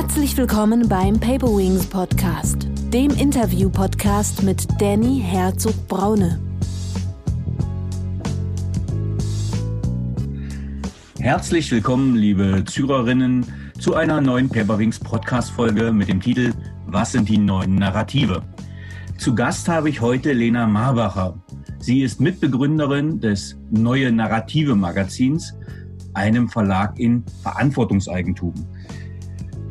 Herzlich willkommen beim Paperwings Podcast, dem Interview-Podcast mit Danny Herzog-Braune. Herzlich willkommen, liebe Zürerinnen, zu einer neuen Paperwings Podcast-Folge mit dem Titel Was sind die neuen Narrative? Zu Gast habe ich heute Lena Marbacher. Sie ist Mitbegründerin des Neue Narrative Magazins, einem Verlag in Verantwortungseigentum.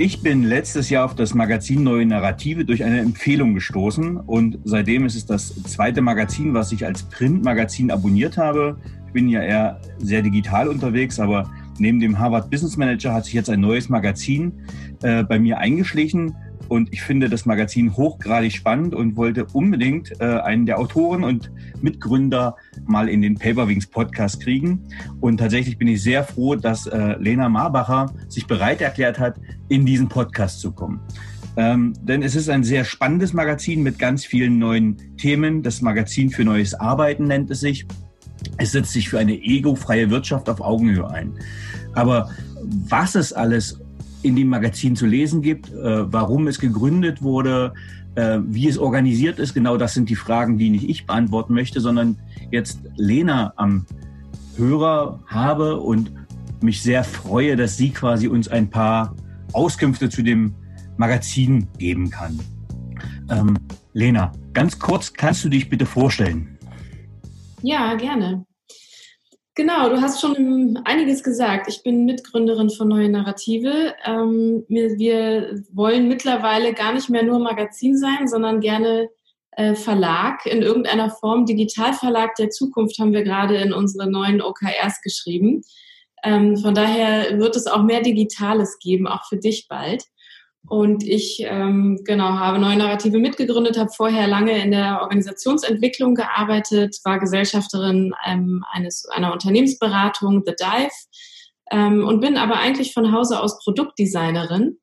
Ich bin letztes Jahr auf das Magazin Neue Narrative durch eine Empfehlung gestoßen und seitdem ist es das zweite Magazin, was ich als Printmagazin abonniert habe. Ich bin ja eher sehr digital unterwegs, aber neben dem Harvard Business Manager hat sich jetzt ein neues Magazin äh, bei mir eingeschlichen und ich finde das Magazin hochgradig spannend und wollte unbedingt äh, einen der Autoren und Mitgründer mal in den Paperwings Podcast kriegen. Und tatsächlich bin ich sehr froh, dass äh, Lena Marbacher sich bereit erklärt hat, in diesen Podcast zu kommen. Ähm, denn es ist ein sehr spannendes Magazin mit ganz vielen neuen Themen. Das Magazin für neues Arbeiten nennt es sich. Es setzt sich für eine egofreie Wirtschaft auf Augenhöhe ein. Aber was es alles in dem Magazin zu lesen gibt, äh, warum es gegründet wurde, äh, wie es organisiert ist. Genau das sind die Fragen, die nicht ich beantworten möchte, sondern jetzt Lena am Hörer habe und mich sehr freue, dass sie quasi uns ein paar Auskünfte zu dem Magazin geben kann. Ähm, Lena, ganz kurz, kannst du dich bitte vorstellen? Ja, gerne. Genau, du hast schon einiges gesagt. Ich bin Mitgründerin von Neue Narrative. Ähm, wir, wir, wollen mittlerweile gar nicht mehr nur Magazin sein, sondern gerne äh, Verlag in irgendeiner Form. Digitalverlag der Zukunft haben wir gerade in unsere neuen OKRs geschrieben. Ähm, von daher wird es auch mehr Digitales geben, auch für dich bald. Und ich ähm, genau habe Neue Narrative mitgegründet, habe vorher lange in der Organisationsentwicklung gearbeitet, war Gesellschafterin ähm, eines einer Unternehmensberatung, The Dive, ähm, und bin aber eigentlich von Hause aus Produktdesignerin.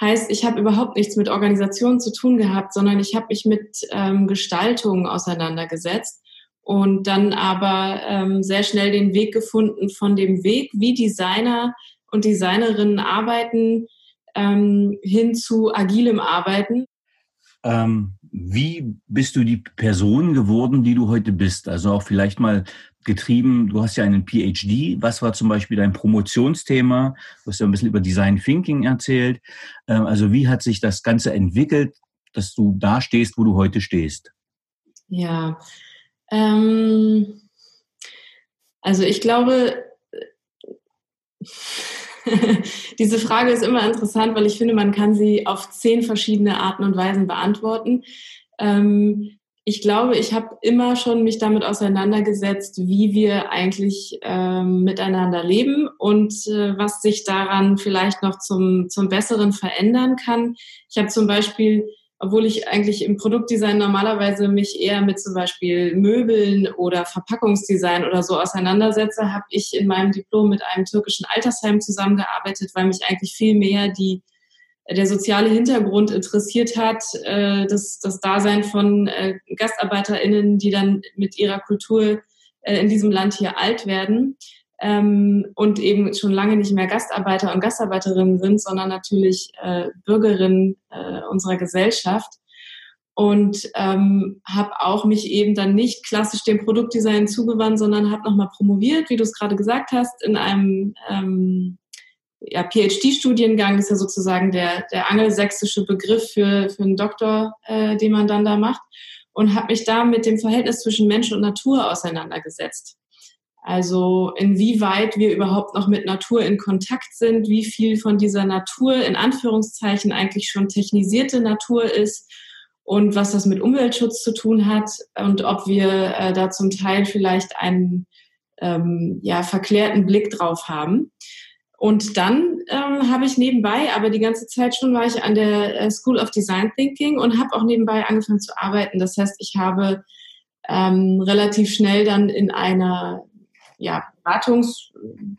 Heißt, ich habe überhaupt nichts mit Organisation zu tun gehabt, sondern ich habe mich mit ähm, Gestaltung auseinandergesetzt und dann aber ähm, sehr schnell den Weg gefunden von dem Weg, wie Designer und Designerinnen arbeiten, ähm, hin zu agilem Arbeiten. Ähm, wie bist du die Person geworden, die du heute bist? Also auch vielleicht mal getrieben, du hast ja einen PhD. Was war zum Beispiel dein Promotionsthema? Du hast ja ein bisschen über Design Thinking erzählt. Ähm, also wie hat sich das Ganze entwickelt, dass du da stehst, wo du heute stehst? Ja, ähm, also ich glaube, Diese Frage ist immer interessant, weil ich finde, man kann sie auf zehn verschiedene Arten und Weisen beantworten. Ähm, ich glaube, ich habe immer schon mich damit auseinandergesetzt, wie wir eigentlich ähm, miteinander leben und äh, was sich daran vielleicht noch zum, zum Besseren verändern kann. Ich habe zum Beispiel obwohl ich eigentlich im Produktdesign normalerweise mich eher mit zum Beispiel Möbeln oder Verpackungsdesign oder so auseinandersetze, habe ich in meinem Diplom mit einem türkischen Altersheim zusammengearbeitet, weil mich eigentlich viel mehr die der soziale Hintergrund interessiert hat, äh, das, das Dasein von äh, GastarbeiterInnen, die dann mit ihrer Kultur äh, in diesem Land hier alt werden ähm, und eben schon lange nicht mehr Gastarbeiter und Gastarbeiterinnen sind, sondern natürlich äh, Bürgerinnen äh, unserer Gesellschaft. Und ähm, habe auch mich eben dann nicht klassisch dem Produktdesign zugewandt, sondern habe nochmal promoviert, wie du es gerade gesagt hast, in einem ähm, ja, PhD-Studiengang. Das ist ja sozusagen der, der angelsächsische Begriff für, für einen Doktor, äh, den man dann da macht. Und habe mich da mit dem Verhältnis zwischen Mensch und Natur auseinandergesetzt. Also inwieweit wir überhaupt noch mit Natur in Kontakt sind, wie viel von dieser Natur in Anführungszeichen eigentlich schon technisierte Natur ist und was das mit Umweltschutz zu tun hat und ob wir äh, da zum Teil vielleicht einen ähm, ja, verklärten Blick drauf haben. Und dann ähm, habe ich nebenbei, aber die ganze Zeit schon war ich an der äh, School of Design Thinking und habe auch nebenbei angefangen zu arbeiten. Das heißt, ich habe ähm, relativ schnell dann in einer ja, Beratungs,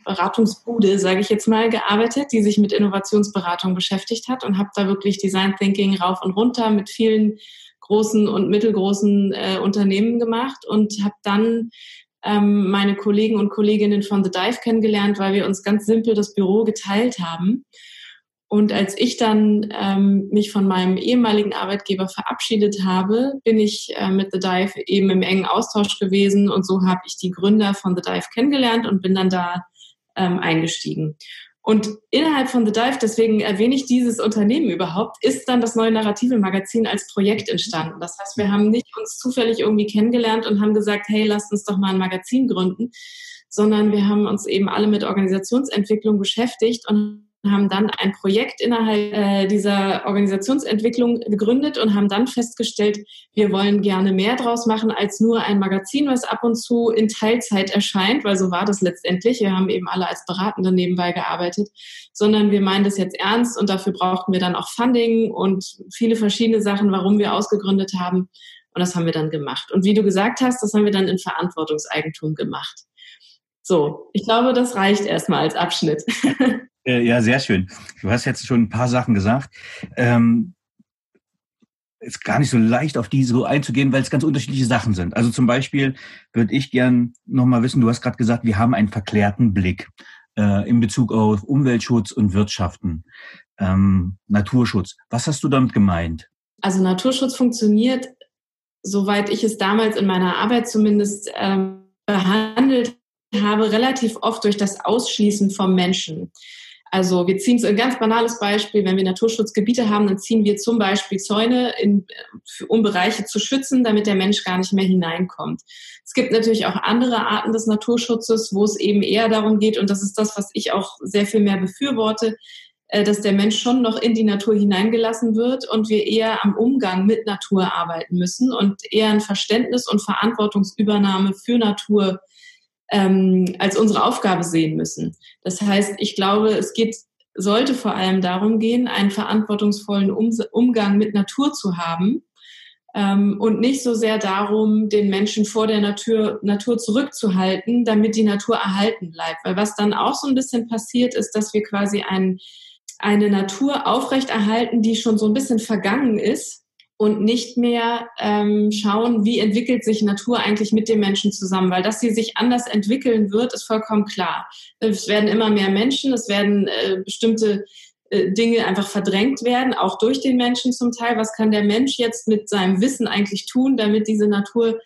Beratungsbude, sage ich jetzt mal, gearbeitet, die sich mit Innovationsberatung beschäftigt hat und habe da wirklich Design Thinking rauf und runter mit vielen großen und mittelgroßen äh, Unternehmen gemacht und habe dann ähm, meine Kollegen und Kolleginnen von The Dive kennengelernt, weil wir uns ganz simpel das Büro geteilt haben. Und als ich dann ähm, mich von meinem ehemaligen Arbeitgeber verabschiedet habe, bin ich äh, mit The Dive eben im engen Austausch gewesen und so habe ich die Gründer von The Dive kennengelernt und bin dann da ähm, eingestiegen. Und innerhalb von The Dive, deswegen erwähne ich dieses Unternehmen überhaupt, ist dann das neue Narrative Magazin als Projekt entstanden. Das heißt, wir haben nicht uns zufällig irgendwie kennengelernt und haben gesagt, hey, lasst uns doch mal ein Magazin gründen, sondern wir haben uns eben alle mit Organisationsentwicklung beschäftigt und haben dann ein Projekt innerhalb äh, dieser Organisationsentwicklung gegründet und haben dann festgestellt, wir wollen gerne mehr draus machen als nur ein Magazin, was ab und zu in Teilzeit erscheint, weil so war das letztendlich. Wir haben eben alle als Beratende nebenbei gearbeitet, sondern wir meinen das jetzt ernst und dafür brauchten wir dann auch Funding und viele verschiedene Sachen, warum wir ausgegründet haben. Und das haben wir dann gemacht. Und wie du gesagt hast, das haben wir dann in Verantwortungseigentum gemacht. So, ich glaube, das reicht erstmal als Abschnitt. Äh, ja, sehr schön. Du hast jetzt schon ein paar Sachen gesagt. Ähm, ist gar nicht so leicht, auf die so einzugehen, weil es ganz unterschiedliche Sachen sind. Also zum Beispiel würde ich gern nochmal wissen, du hast gerade gesagt, wir haben einen verklärten Blick äh, in Bezug auf Umweltschutz und Wirtschaften, ähm, Naturschutz. Was hast du damit gemeint? Also Naturschutz funktioniert, soweit ich es damals in meiner Arbeit zumindest ähm, behandelt habe, relativ oft durch das Ausschließen vom Menschen. Also wir ziehen so ein ganz banales Beispiel, wenn wir Naturschutzgebiete haben, dann ziehen wir zum Beispiel Zäune, in, um Bereiche zu schützen, damit der Mensch gar nicht mehr hineinkommt. Es gibt natürlich auch andere Arten des Naturschutzes, wo es eben eher darum geht, und das ist das, was ich auch sehr viel mehr befürworte, äh, dass der Mensch schon noch in die Natur hineingelassen wird und wir eher am Umgang mit Natur arbeiten müssen und eher ein Verständnis und Verantwortungsübernahme für Natur ähm, als unsere Aufgabe sehen müssen. Das heißt, ich glaube, es geht, sollte vor allem darum gehen, einen verantwortungsvollen um Umgang mit Natur zu haben ähm, und nicht so sehr darum, den Menschen vor der Natur, Natur zurückzuhalten, damit die Natur erhalten bleibt. Weil was dann auch so ein bisschen passiert ist, dass wir quasi ein, eine Natur aufrechterhalten, die schon so ein bisschen vergangen ist und nicht mehr ähm, schauen, wie entwickelt sich Natur eigentlich mit dem Menschen zusammen. Weil dass sie sich anders entwickeln wird, ist vollkommen klar. Es werden immer mehr Menschen, es werden äh, bestimmte äh, Dinge einfach verdrängt werden, auch durch den Menschen zum Teil. Was kann der Mensch jetzt mit seinem Wissen eigentlich tun, damit diese Natur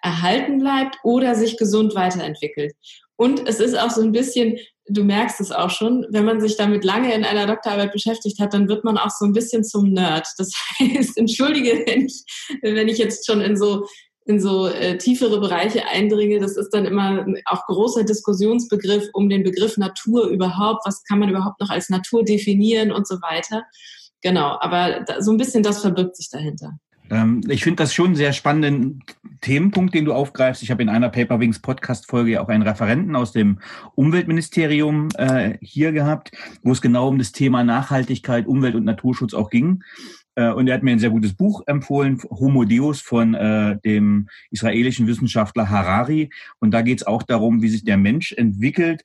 erhalten bleibt oder sich gesund weiterentwickelt? Und es ist auch so ein bisschen, du merkst es auch schon, wenn man sich damit lange in einer Doktorarbeit beschäftigt hat, dann wird man auch so ein bisschen zum Nerd. Das heißt, entschuldige, wenn ich, wenn ich jetzt schon in so in so äh, tiefere Bereiche eindringe, das ist dann immer auch großer Diskussionsbegriff um den Begriff Natur überhaupt. Was kann man überhaupt noch als Natur definieren und so weiter. Genau, aber da, so ein bisschen das verbirgt sich dahinter. Ähm, ich finde das schon einen sehr spannenden Themenpunkt, den du aufgreifst. Ich habe in einer Paperwings Podcast-Folge auch einen Referenten aus dem Umweltministerium äh, hier gehabt, wo es genau um das Thema Nachhaltigkeit, Umwelt- und Naturschutz auch ging. Äh, und er hat mir ein sehr gutes Buch empfohlen, Homo Deus von äh, dem israelischen Wissenschaftler Harari. Und da geht es auch darum, wie sich der Mensch entwickelt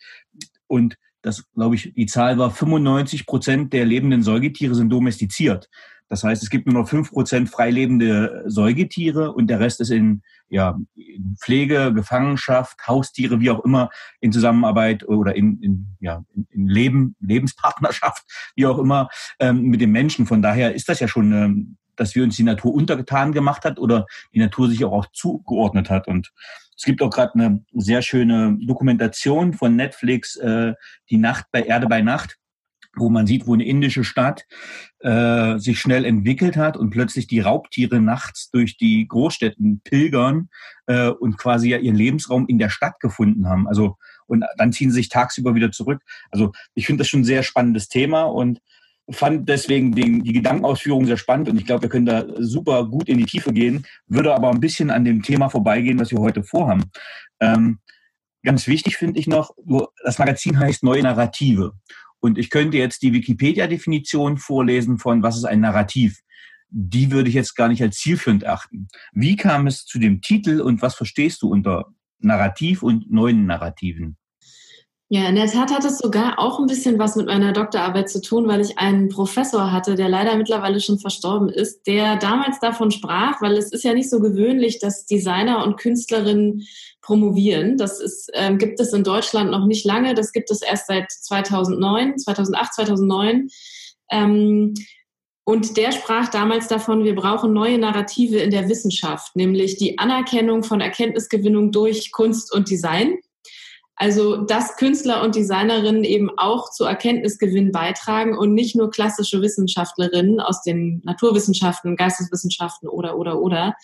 und das, glaube ich, die Zahl war 95 Prozent der lebenden Säugetiere sind domestiziert. Das heißt, es gibt nur noch fünf Prozent freilebende Säugetiere und der Rest ist in, ja, in Pflege, Gefangenschaft, Haustiere, wie auch immer, in Zusammenarbeit oder in, in, ja, in, Leben, Lebenspartnerschaft, wie auch immer, ähm, mit dem Menschen. Von daher ist das ja schon, ähm, dass wir uns die Natur untergetan gemacht hat oder die Natur sich auch, auch zugeordnet hat. Und es gibt auch gerade eine sehr schöne Dokumentation von Netflix, äh, Die Nacht bei Erde bei Nacht wo man sieht, wo eine indische Stadt äh, sich schnell entwickelt hat und plötzlich die Raubtiere nachts durch die Großstädten pilgern äh, und quasi ja ihren Lebensraum in der Stadt gefunden haben. Also und dann ziehen sie sich tagsüber wieder zurück. Also ich finde das schon ein sehr spannendes Thema und fand deswegen den, die Gedankenausführung sehr spannend und ich glaube, wir können da super gut in die Tiefe gehen, würde aber ein bisschen an dem Thema vorbeigehen, was wir heute vorhaben. Ähm, ganz wichtig finde ich noch, das Magazin heißt Neue Narrative. Und ich könnte jetzt die Wikipedia-Definition vorlesen von, was ist ein Narrativ. Die würde ich jetzt gar nicht als zielführend achten. Wie kam es zu dem Titel und was verstehst du unter Narrativ und neuen Narrativen? Ja, in der Tat hat es sogar auch ein bisschen was mit meiner Doktorarbeit zu tun, weil ich einen Professor hatte, der leider mittlerweile schon verstorben ist, der damals davon sprach, weil es ist ja nicht so gewöhnlich, dass Designer und Künstlerinnen promovieren. Das ist, ähm, gibt es in Deutschland noch nicht lange. Das gibt es erst seit 2009, 2008, 2009. Ähm, und der sprach damals davon, wir brauchen neue Narrative in der Wissenschaft, nämlich die Anerkennung von Erkenntnisgewinnung durch Kunst und Design. Also, dass Künstler und Designerinnen eben auch zu Erkenntnisgewinn beitragen und nicht nur klassische Wissenschaftlerinnen aus den Naturwissenschaften, Geisteswissenschaften oder, oder, oder.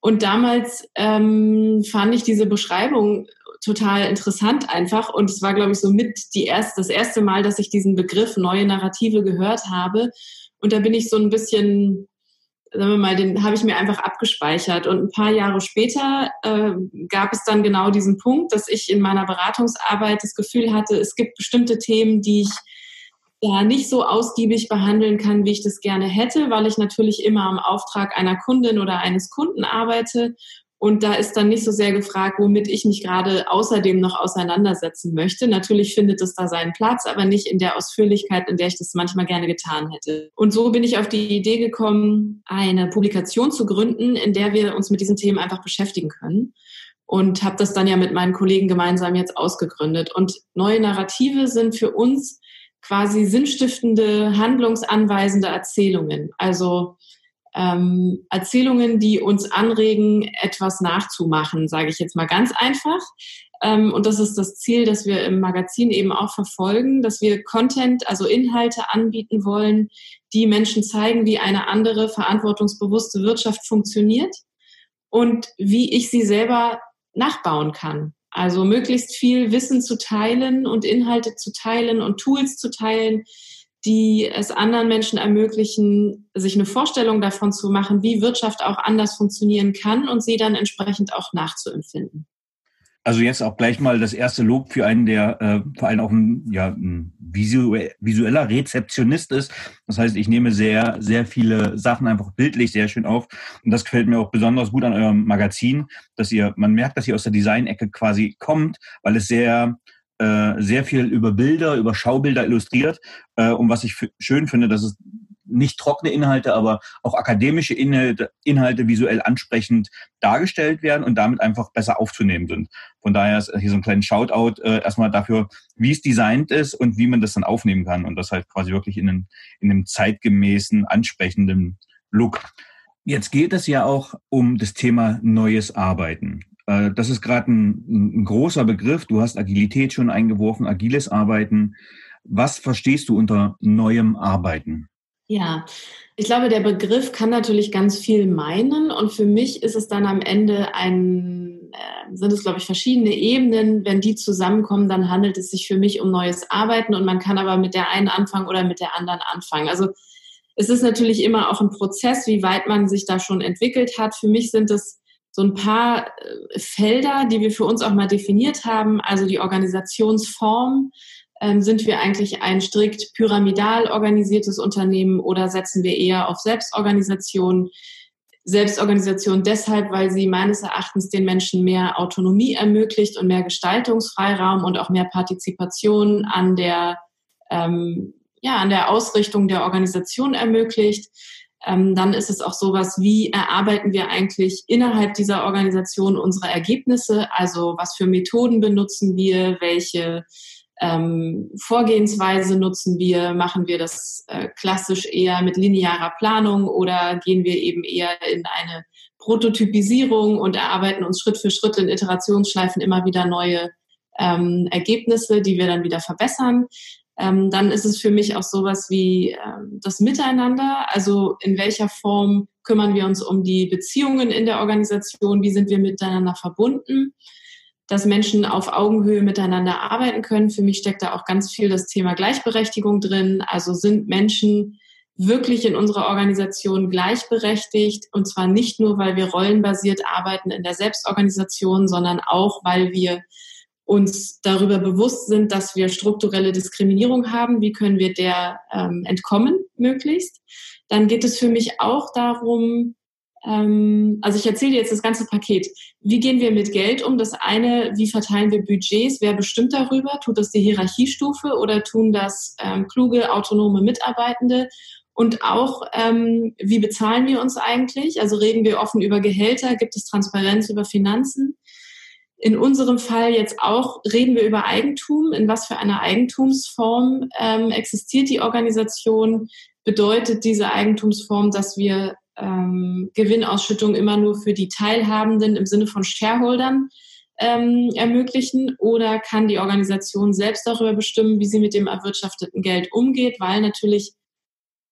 Und damals ähm, fand ich diese Beschreibung total interessant einfach. Und es war, glaube ich, so mit die erste, das erste Mal, dass ich diesen Begriff neue Narrative gehört habe. Und da bin ich so ein bisschen, sagen wir mal, den habe ich mir einfach abgespeichert. Und ein paar Jahre später äh, gab es dann genau diesen Punkt, dass ich in meiner Beratungsarbeit das Gefühl hatte, es gibt bestimmte Themen, die ich ja nicht so ausgiebig behandeln kann, wie ich das gerne hätte, weil ich natürlich immer am Auftrag einer Kundin oder eines Kunden arbeite und da ist dann nicht so sehr gefragt, womit ich mich gerade außerdem noch auseinandersetzen möchte. Natürlich findet es da seinen Platz, aber nicht in der Ausführlichkeit, in der ich das manchmal gerne getan hätte. Und so bin ich auf die Idee gekommen, eine Publikation zu gründen, in der wir uns mit diesen Themen einfach beschäftigen können. Und habe das dann ja mit meinen Kollegen gemeinsam jetzt ausgegründet. Und neue Narrative sind für uns quasi sinnstiftende, handlungsanweisende Erzählungen. Also ähm, Erzählungen, die uns anregen, etwas nachzumachen, sage ich jetzt mal ganz einfach. Ähm, und das ist das Ziel, das wir im Magazin eben auch verfolgen, dass wir Content, also Inhalte anbieten wollen, die Menschen zeigen, wie eine andere verantwortungsbewusste Wirtschaft funktioniert und wie ich sie selber nachbauen kann. Also möglichst viel Wissen zu teilen und Inhalte zu teilen und Tools zu teilen, die es anderen Menschen ermöglichen, sich eine Vorstellung davon zu machen, wie Wirtschaft auch anders funktionieren kann und sie dann entsprechend auch nachzuempfinden. Also jetzt auch gleich mal das erste Lob für einen, der äh, vor allem auch ein, ja, ein visueller Rezeptionist ist. Das heißt, ich nehme sehr, sehr viele Sachen einfach bildlich sehr schön auf. Und das gefällt mir auch besonders gut an eurem Magazin, dass ihr, man merkt, dass ihr aus der Design-Ecke quasi kommt, weil es sehr, äh, sehr viel über Bilder, über Schaubilder illustriert. Äh, und was ich schön finde, dass es nicht trockene Inhalte, aber auch akademische Inhalte, Inhalte visuell ansprechend dargestellt werden und damit einfach besser aufzunehmen sind. Von daher ist hier so ein kleiner Shoutout äh, erstmal dafür, wie es designt ist und wie man das dann aufnehmen kann und das halt quasi wirklich in einem, in einem zeitgemäßen, ansprechenden Look. Jetzt geht es ja auch um das Thema neues Arbeiten. Äh, das ist gerade ein, ein großer Begriff. Du hast Agilität schon eingeworfen, agiles Arbeiten. Was verstehst du unter neuem Arbeiten? Ja, ich glaube, der Begriff kann natürlich ganz viel meinen und für mich ist es dann am Ende ein, äh, sind es glaube ich verschiedene Ebenen. Wenn die zusammenkommen, dann handelt es sich für mich um neues Arbeiten und man kann aber mit der einen anfangen oder mit der anderen anfangen. Also es ist natürlich immer auch ein Prozess, wie weit man sich da schon entwickelt hat. Für mich sind es so ein paar äh, Felder, die wir für uns auch mal definiert haben, also die Organisationsform. Ähm, sind wir eigentlich ein strikt pyramidal organisiertes Unternehmen oder setzen wir eher auf Selbstorganisation? Selbstorganisation deshalb, weil sie meines Erachtens den Menschen mehr Autonomie ermöglicht und mehr Gestaltungsfreiraum und auch mehr Partizipation an der, ähm, ja, an der Ausrichtung der Organisation ermöglicht ähm, dann ist es auch sowas, wie erarbeiten wir eigentlich innerhalb dieser Organisation unsere Ergebnisse? Also was für Methoden benutzen wir? Welche ähm, Vorgehensweise nutzen wir? Machen wir das äh, klassisch eher mit linearer Planung oder gehen wir eben eher in eine Prototypisierung und erarbeiten uns Schritt für Schritt in Iterationsschleifen immer wieder neue ähm, Ergebnisse, die wir dann wieder verbessern ähm, dann ist es für mich auch sowas wie ähm, das Miteinander. Also in welcher Form kümmern wir uns um die Beziehungen in der Organisation? Wie sind wir miteinander verbunden? Dass Menschen auf Augenhöhe miteinander arbeiten können. Für mich steckt da auch ganz viel das Thema Gleichberechtigung drin. Also sind Menschen wirklich in unserer Organisation gleichberechtigt und zwar nicht nur, weil wir rollenbasiert arbeiten in der Selbstorganisation, sondern auch, weil wir uns darüber bewusst sind, dass wir strukturelle Diskriminierung haben, wie können wir der ähm, entkommen möglichst, dann geht es für mich auch darum, ähm, also ich erzähle jetzt das ganze Paket. Wie gehen wir mit Geld um? Das eine, wie verteilen wir Budgets? Wer bestimmt darüber? Tut das die Hierarchiestufe oder tun das ähm, kluge, autonome Mitarbeitende? Und auch, ähm, wie bezahlen wir uns eigentlich? Also reden wir offen über Gehälter? Gibt es Transparenz über Finanzen? In unserem Fall jetzt auch reden wir über Eigentum. In was für einer Eigentumsform ähm, existiert die Organisation? Bedeutet diese Eigentumsform, dass wir ähm, Gewinnausschüttung immer nur für die Teilhabenden im Sinne von Shareholdern ähm, ermöglichen? Oder kann die Organisation selbst darüber bestimmen, wie sie mit dem erwirtschafteten Geld umgeht? Weil natürlich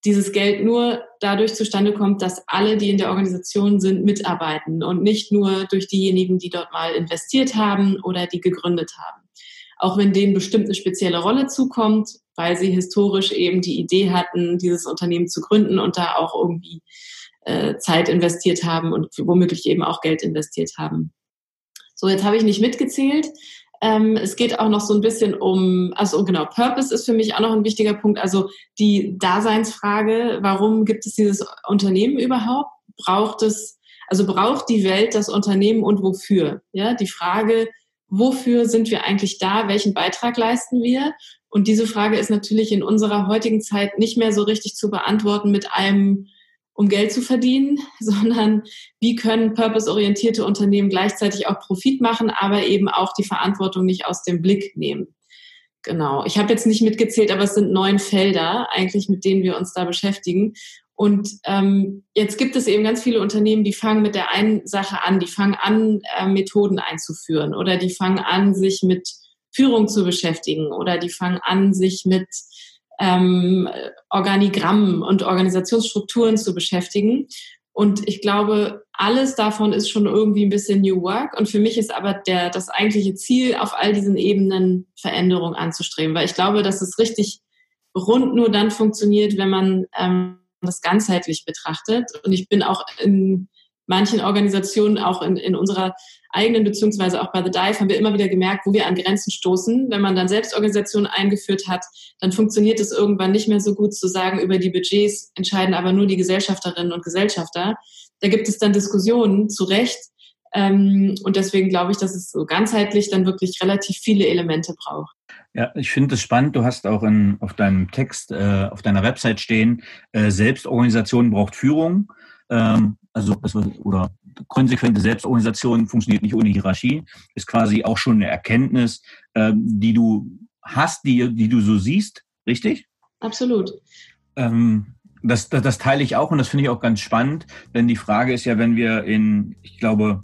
dieses Geld nur dadurch zustande kommt, dass alle, die in der Organisation sind, mitarbeiten und nicht nur durch diejenigen, die dort mal investiert haben oder die gegründet haben. Auch wenn denen bestimmt eine spezielle Rolle zukommt, weil sie historisch eben die Idee hatten, dieses Unternehmen zu gründen und da auch irgendwie äh, Zeit investiert haben und womöglich eben auch Geld investiert haben. So, jetzt habe ich nicht mitgezählt. Ähm, es geht auch noch so ein bisschen um, also genau, Purpose ist für mich auch noch ein wichtiger Punkt. Also die Daseinsfrage, warum gibt es dieses Unternehmen überhaupt? Braucht es, also braucht die Welt das Unternehmen und wofür? Ja, die Frage, wofür sind wir eigentlich da? Welchen Beitrag leisten wir? Und diese Frage ist natürlich in unserer heutigen Zeit nicht mehr so richtig zu beantworten mit einem um Geld zu verdienen, sondern wie können purpose-orientierte Unternehmen gleichzeitig auch Profit machen, aber eben auch die Verantwortung nicht aus dem Blick nehmen. Genau. Ich habe jetzt nicht mitgezählt, aber es sind neun Felder eigentlich, mit denen wir uns da beschäftigen. Und ähm, jetzt gibt es eben ganz viele Unternehmen, die fangen mit der einen Sache an, die fangen an, äh, Methoden einzuführen oder die fangen an, sich mit Führung zu beschäftigen oder die fangen an, sich mit ähm, Organigrammen und Organisationsstrukturen zu beschäftigen. Und ich glaube, alles davon ist schon irgendwie ein bisschen New Work. Und für mich ist aber der, das eigentliche Ziel, auf all diesen Ebenen Veränderung anzustreben. Weil ich glaube, dass es richtig rund nur dann funktioniert, wenn man ähm, das ganzheitlich betrachtet. Und ich bin auch in manchen Organisationen, auch in, in unserer eigenen, beziehungsweise auch bei The Dive, haben wir immer wieder gemerkt, wo wir an Grenzen stoßen. Wenn man dann Selbstorganisationen eingeführt hat, dann funktioniert es irgendwann nicht mehr so gut zu sagen, über die Budgets entscheiden aber nur die Gesellschafterinnen und Gesellschafter. Da gibt es dann Diskussionen, zu Recht. Ähm, und deswegen glaube ich, dass es so ganzheitlich dann wirklich relativ viele Elemente braucht. Ja, ich finde es spannend. Du hast auch in, auf deinem Text, äh, auf deiner Website stehen, äh, Selbstorganisation braucht Führung. Ähm, also, oder konsequente Selbstorganisation funktioniert nicht ohne Hierarchie, ist quasi auch schon eine Erkenntnis, ähm, die du hast, die, die du so siehst, richtig? Absolut. Ähm, das, das, das teile ich auch und das finde ich auch ganz spannend, denn die Frage ist ja, wenn wir in, ich glaube,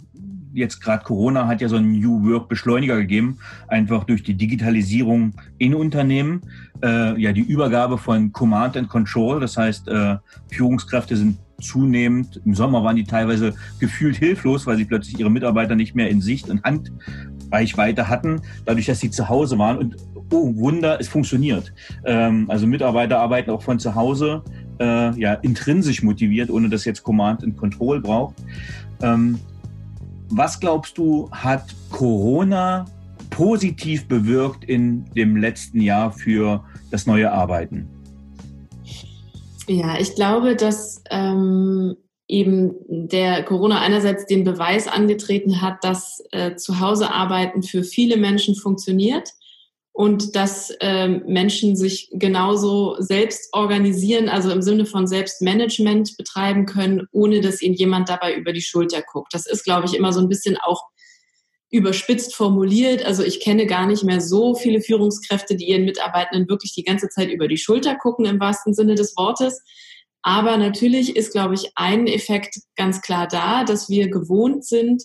jetzt gerade Corona hat ja so einen New Work Beschleuniger gegeben, einfach durch die Digitalisierung in Unternehmen, äh, ja die Übergabe von Command and Control, das heißt äh, Führungskräfte sind zunehmend. Im Sommer waren die teilweise gefühlt hilflos, weil sie plötzlich ihre Mitarbeiter nicht mehr in Sicht und Handreichweite hatten, dadurch, dass sie zu Hause waren. Und oh Wunder, es funktioniert. Ähm, also Mitarbeiter arbeiten auch von zu Hause, äh, ja, intrinsisch motiviert, ohne dass jetzt Command and Control braucht. Ähm, was glaubst du, hat Corona positiv bewirkt in dem letzten Jahr für das neue Arbeiten? Ja, ich glaube, dass ähm, eben der Corona einerseits den Beweis angetreten hat, dass äh, zu Hause arbeiten für viele Menschen funktioniert und dass äh, Menschen sich genauso selbst organisieren, also im Sinne von Selbstmanagement betreiben können, ohne dass ihnen jemand dabei über die Schulter guckt. Das ist, glaube ich, immer so ein bisschen auch überspitzt formuliert. Also ich kenne gar nicht mehr so viele Führungskräfte, die ihren Mitarbeitenden wirklich die ganze Zeit über die Schulter gucken im wahrsten Sinne des Wortes. Aber natürlich ist, glaube ich, ein Effekt ganz klar da, dass wir gewohnt sind,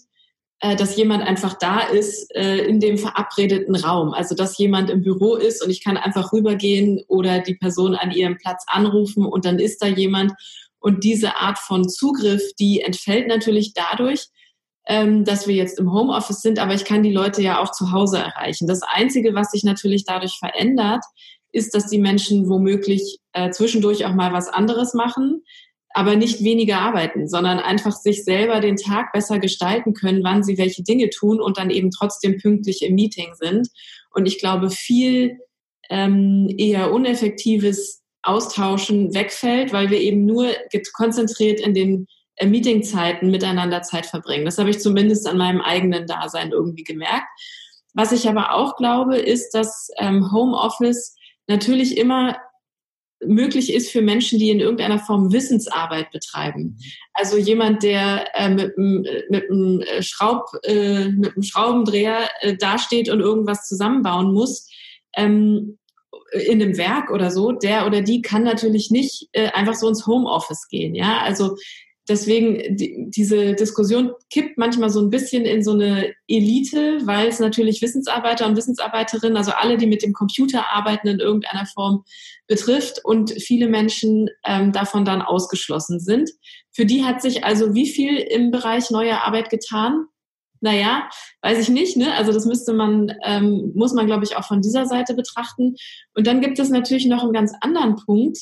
äh, dass jemand einfach da ist äh, in dem verabredeten Raum. Also dass jemand im Büro ist und ich kann einfach rübergehen oder die Person an ihrem Platz anrufen und dann ist da jemand. Und diese Art von Zugriff, die entfällt natürlich dadurch, ähm, dass wir jetzt im Homeoffice sind, aber ich kann die Leute ja auch zu Hause erreichen. Das Einzige, was sich natürlich dadurch verändert, ist, dass die Menschen womöglich äh, zwischendurch auch mal was anderes machen, aber nicht weniger arbeiten, sondern einfach sich selber den Tag besser gestalten können, wann sie welche Dinge tun und dann eben trotzdem pünktlich im Meeting sind. Und ich glaube, viel ähm, eher uneffektives Austauschen wegfällt, weil wir eben nur konzentriert in den Meetingzeiten miteinander Zeit verbringen. Das habe ich zumindest an meinem eigenen Dasein irgendwie gemerkt. Was ich aber auch glaube, ist, dass ähm, Homeoffice natürlich immer möglich ist für Menschen, die in irgendeiner Form Wissensarbeit betreiben. Also jemand, der äh, mit, mit, einem Schraub, äh, mit einem Schraubendreher äh, dasteht und irgendwas zusammenbauen muss, ähm, in einem Werk oder so, der oder die kann natürlich nicht äh, einfach so ins Homeoffice gehen. Ja, also deswegen, die, diese Diskussion kippt manchmal so ein bisschen in so eine Elite, weil es natürlich Wissensarbeiter und Wissensarbeiterinnen, also alle, die mit dem Computer arbeiten, in irgendeiner Form betrifft und viele Menschen ähm, davon dann ausgeschlossen sind. Für die hat sich also wie viel im Bereich neue Arbeit getan? Naja, weiß ich nicht. Ne? Also das müsste man, ähm, muss man, glaube ich, auch von dieser Seite betrachten. Und dann gibt es natürlich noch einen ganz anderen Punkt,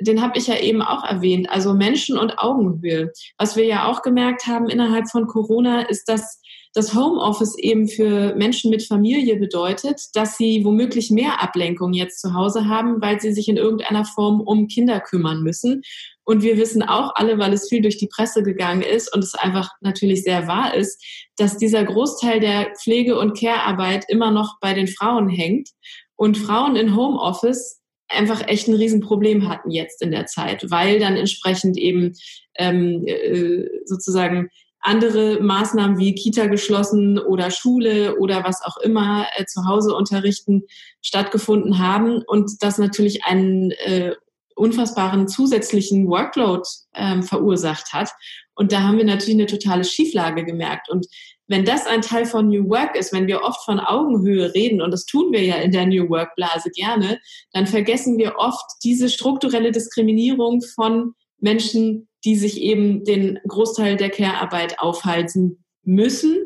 den habe ich ja eben auch erwähnt, also Menschen und Augenhöhe. Was wir ja auch gemerkt haben innerhalb von Corona, ist, dass das Homeoffice eben für Menschen mit Familie bedeutet, dass sie womöglich mehr Ablenkung jetzt zu Hause haben, weil sie sich in irgendeiner Form um Kinder kümmern müssen. Und wir wissen auch alle, weil es viel durch die Presse gegangen ist und es einfach natürlich sehr wahr ist, dass dieser Großteil der Pflege- und Care-Arbeit immer noch bei den Frauen hängt. Und Frauen in Homeoffice einfach echt ein Riesenproblem hatten jetzt in der Zeit, weil dann entsprechend eben ähm, äh, sozusagen andere Maßnahmen wie Kita geschlossen oder Schule oder was auch immer äh, zu Hause unterrichten stattgefunden haben und das natürlich einen äh, unfassbaren zusätzlichen Workload ähm, verursacht hat. Und da haben wir natürlich eine totale Schieflage gemerkt. Und wenn das ein Teil von New Work ist, wenn wir oft von Augenhöhe reden, und das tun wir ja in der New Work Blase gerne, dann vergessen wir oft diese strukturelle Diskriminierung von Menschen, die sich eben den Großteil der Care-Arbeit aufhalten müssen,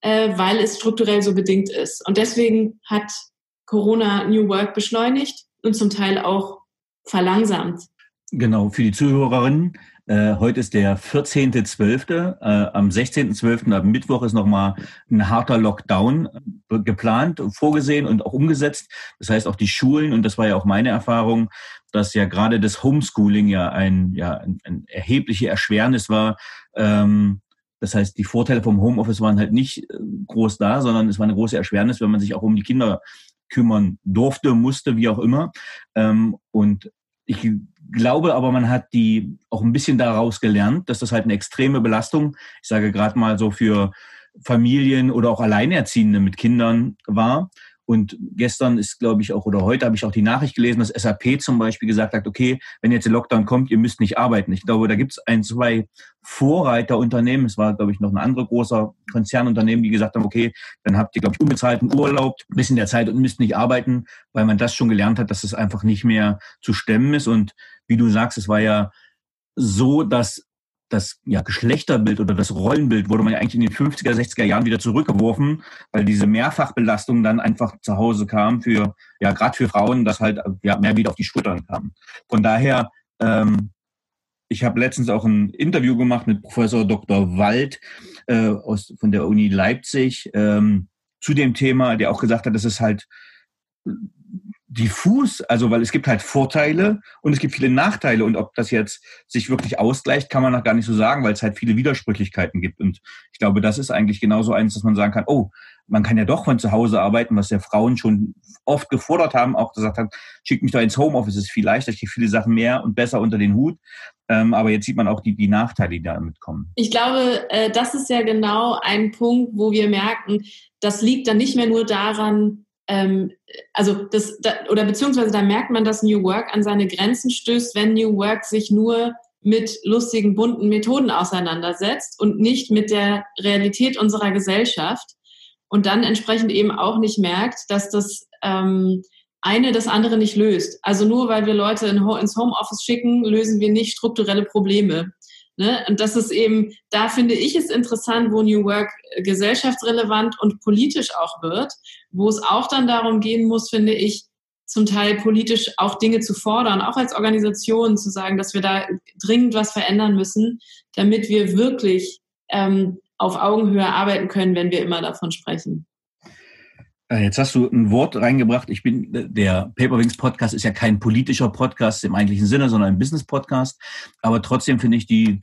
äh, weil es strukturell so bedingt ist. Und deswegen hat Corona New Work beschleunigt und zum Teil auch verlangsamt. Genau, für die Zuhörerinnen. Äh, heute ist der 14.12. Äh, am 16.12. am Mittwoch ist nochmal ein harter Lockdown äh, geplant, vorgesehen und auch umgesetzt. Das heißt auch die Schulen, und das war ja auch meine Erfahrung, dass ja gerade das Homeschooling ja ein, ja, ein, ein erhebliche Erschwernis war. Ähm, das heißt, die Vorteile vom Homeoffice waren halt nicht äh, groß da, sondern es war eine große Erschwernis, wenn man sich auch um die Kinder kümmern durfte, musste, wie auch immer. Ähm, und ich glaube aber, man hat die auch ein bisschen daraus gelernt, dass das halt eine extreme Belastung, ich sage gerade mal so für Familien oder auch Alleinerziehende mit Kindern war. Und gestern ist, glaube ich, auch, oder heute habe ich auch die Nachricht gelesen, dass SAP zum Beispiel gesagt hat, okay, wenn jetzt der Lockdown kommt, ihr müsst nicht arbeiten. Ich glaube, da gibt es ein, zwei Vorreiterunternehmen. Es war, glaube ich, noch ein anderer großer Konzernunternehmen, die gesagt haben, okay, dann habt ihr, glaube ich, unbezahlten Urlaub bis in der Zeit und müsst nicht arbeiten, weil man das schon gelernt hat, dass es einfach nicht mehr zu stemmen ist. Und wie du sagst, es war ja so, dass das ja, Geschlechterbild oder das Rollenbild wurde man ja eigentlich in den 50er, 60er Jahren wieder zurückgeworfen, weil diese Mehrfachbelastung dann einfach zu Hause kam für, ja, gerade für Frauen, das halt ja, mehr wieder auf die Schultern kam. Von daher, ähm, ich habe letztens auch ein Interview gemacht mit Professor Dr. Wald äh, aus, von der Uni Leipzig ähm, zu dem Thema, der auch gesagt hat, dass es halt diffus, also weil es gibt halt Vorteile und es gibt viele Nachteile und ob das jetzt sich wirklich ausgleicht, kann man noch gar nicht so sagen, weil es halt viele Widersprüchlichkeiten gibt und ich glaube, das ist eigentlich genauso eins, dass man sagen kann, oh, man kann ja doch von zu Hause arbeiten, was ja Frauen schon oft gefordert haben, auch gesagt haben, schickt mich doch ins Homeoffice, ist viel leichter, ich kriege viele Sachen mehr und besser unter den Hut. Ähm, aber jetzt sieht man auch die, die Nachteile, die damit kommen. Ich glaube, äh, das ist ja genau ein Punkt, wo wir merken, das liegt dann nicht mehr nur daran, ähm, also das, da, oder beziehungsweise da merkt man, dass New Work an seine Grenzen stößt, wenn New Work sich nur mit lustigen, bunten Methoden auseinandersetzt und nicht mit der Realität unserer Gesellschaft und dann entsprechend eben auch nicht merkt, dass das ähm, eine das andere nicht löst. Also nur weil wir Leute in, ins Homeoffice schicken, lösen wir nicht strukturelle Probleme. Ne? Und das ist eben, da finde ich es interessant, wo New Work gesellschaftsrelevant und politisch auch wird, wo es auch dann darum gehen muss, finde ich, zum Teil politisch auch Dinge zu fordern, auch als Organisation zu sagen, dass wir da dringend was verändern müssen, damit wir wirklich ähm, auf Augenhöhe arbeiten können, wenn wir immer davon sprechen. Äh, jetzt hast du ein Wort reingebracht. Ich bin, der Paperwings Podcast ist ja kein politischer Podcast im eigentlichen Sinne, sondern ein Business Podcast. Aber trotzdem finde ich die,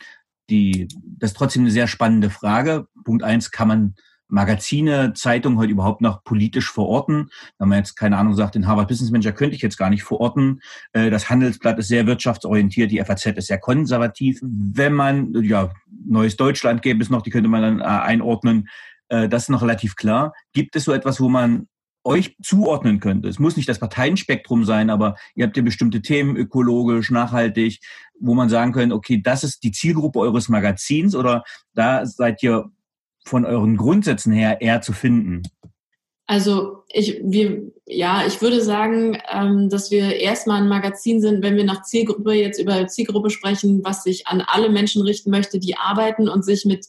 die, das ist trotzdem eine sehr spannende Frage. Punkt eins, kann man Magazine, Zeitungen heute überhaupt noch politisch verorten. Wenn man jetzt, keine Ahnung, sagt, den Harvard Business Manager könnte ich jetzt gar nicht verorten. Äh, das Handelsblatt ist sehr wirtschaftsorientiert, die FAZ ist sehr konservativ. Wenn man, ja, Neues Deutschland gäbe es noch, die könnte man dann äh, einordnen. Äh, das ist noch relativ klar. Gibt es so etwas, wo man euch zuordnen könnte. Es muss nicht das Parteienspektrum sein, aber ihr habt ja bestimmte Themen, ökologisch, nachhaltig, wo man sagen könnte, okay, das ist die Zielgruppe eures Magazins oder da seid ihr von euren Grundsätzen her eher zu finden? Also ich, wir, ja, ich würde sagen, ähm, dass wir erstmal ein Magazin sind, wenn wir nach Zielgruppe jetzt über Zielgruppe sprechen, was sich an alle Menschen richten möchte, die arbeiten und sich mit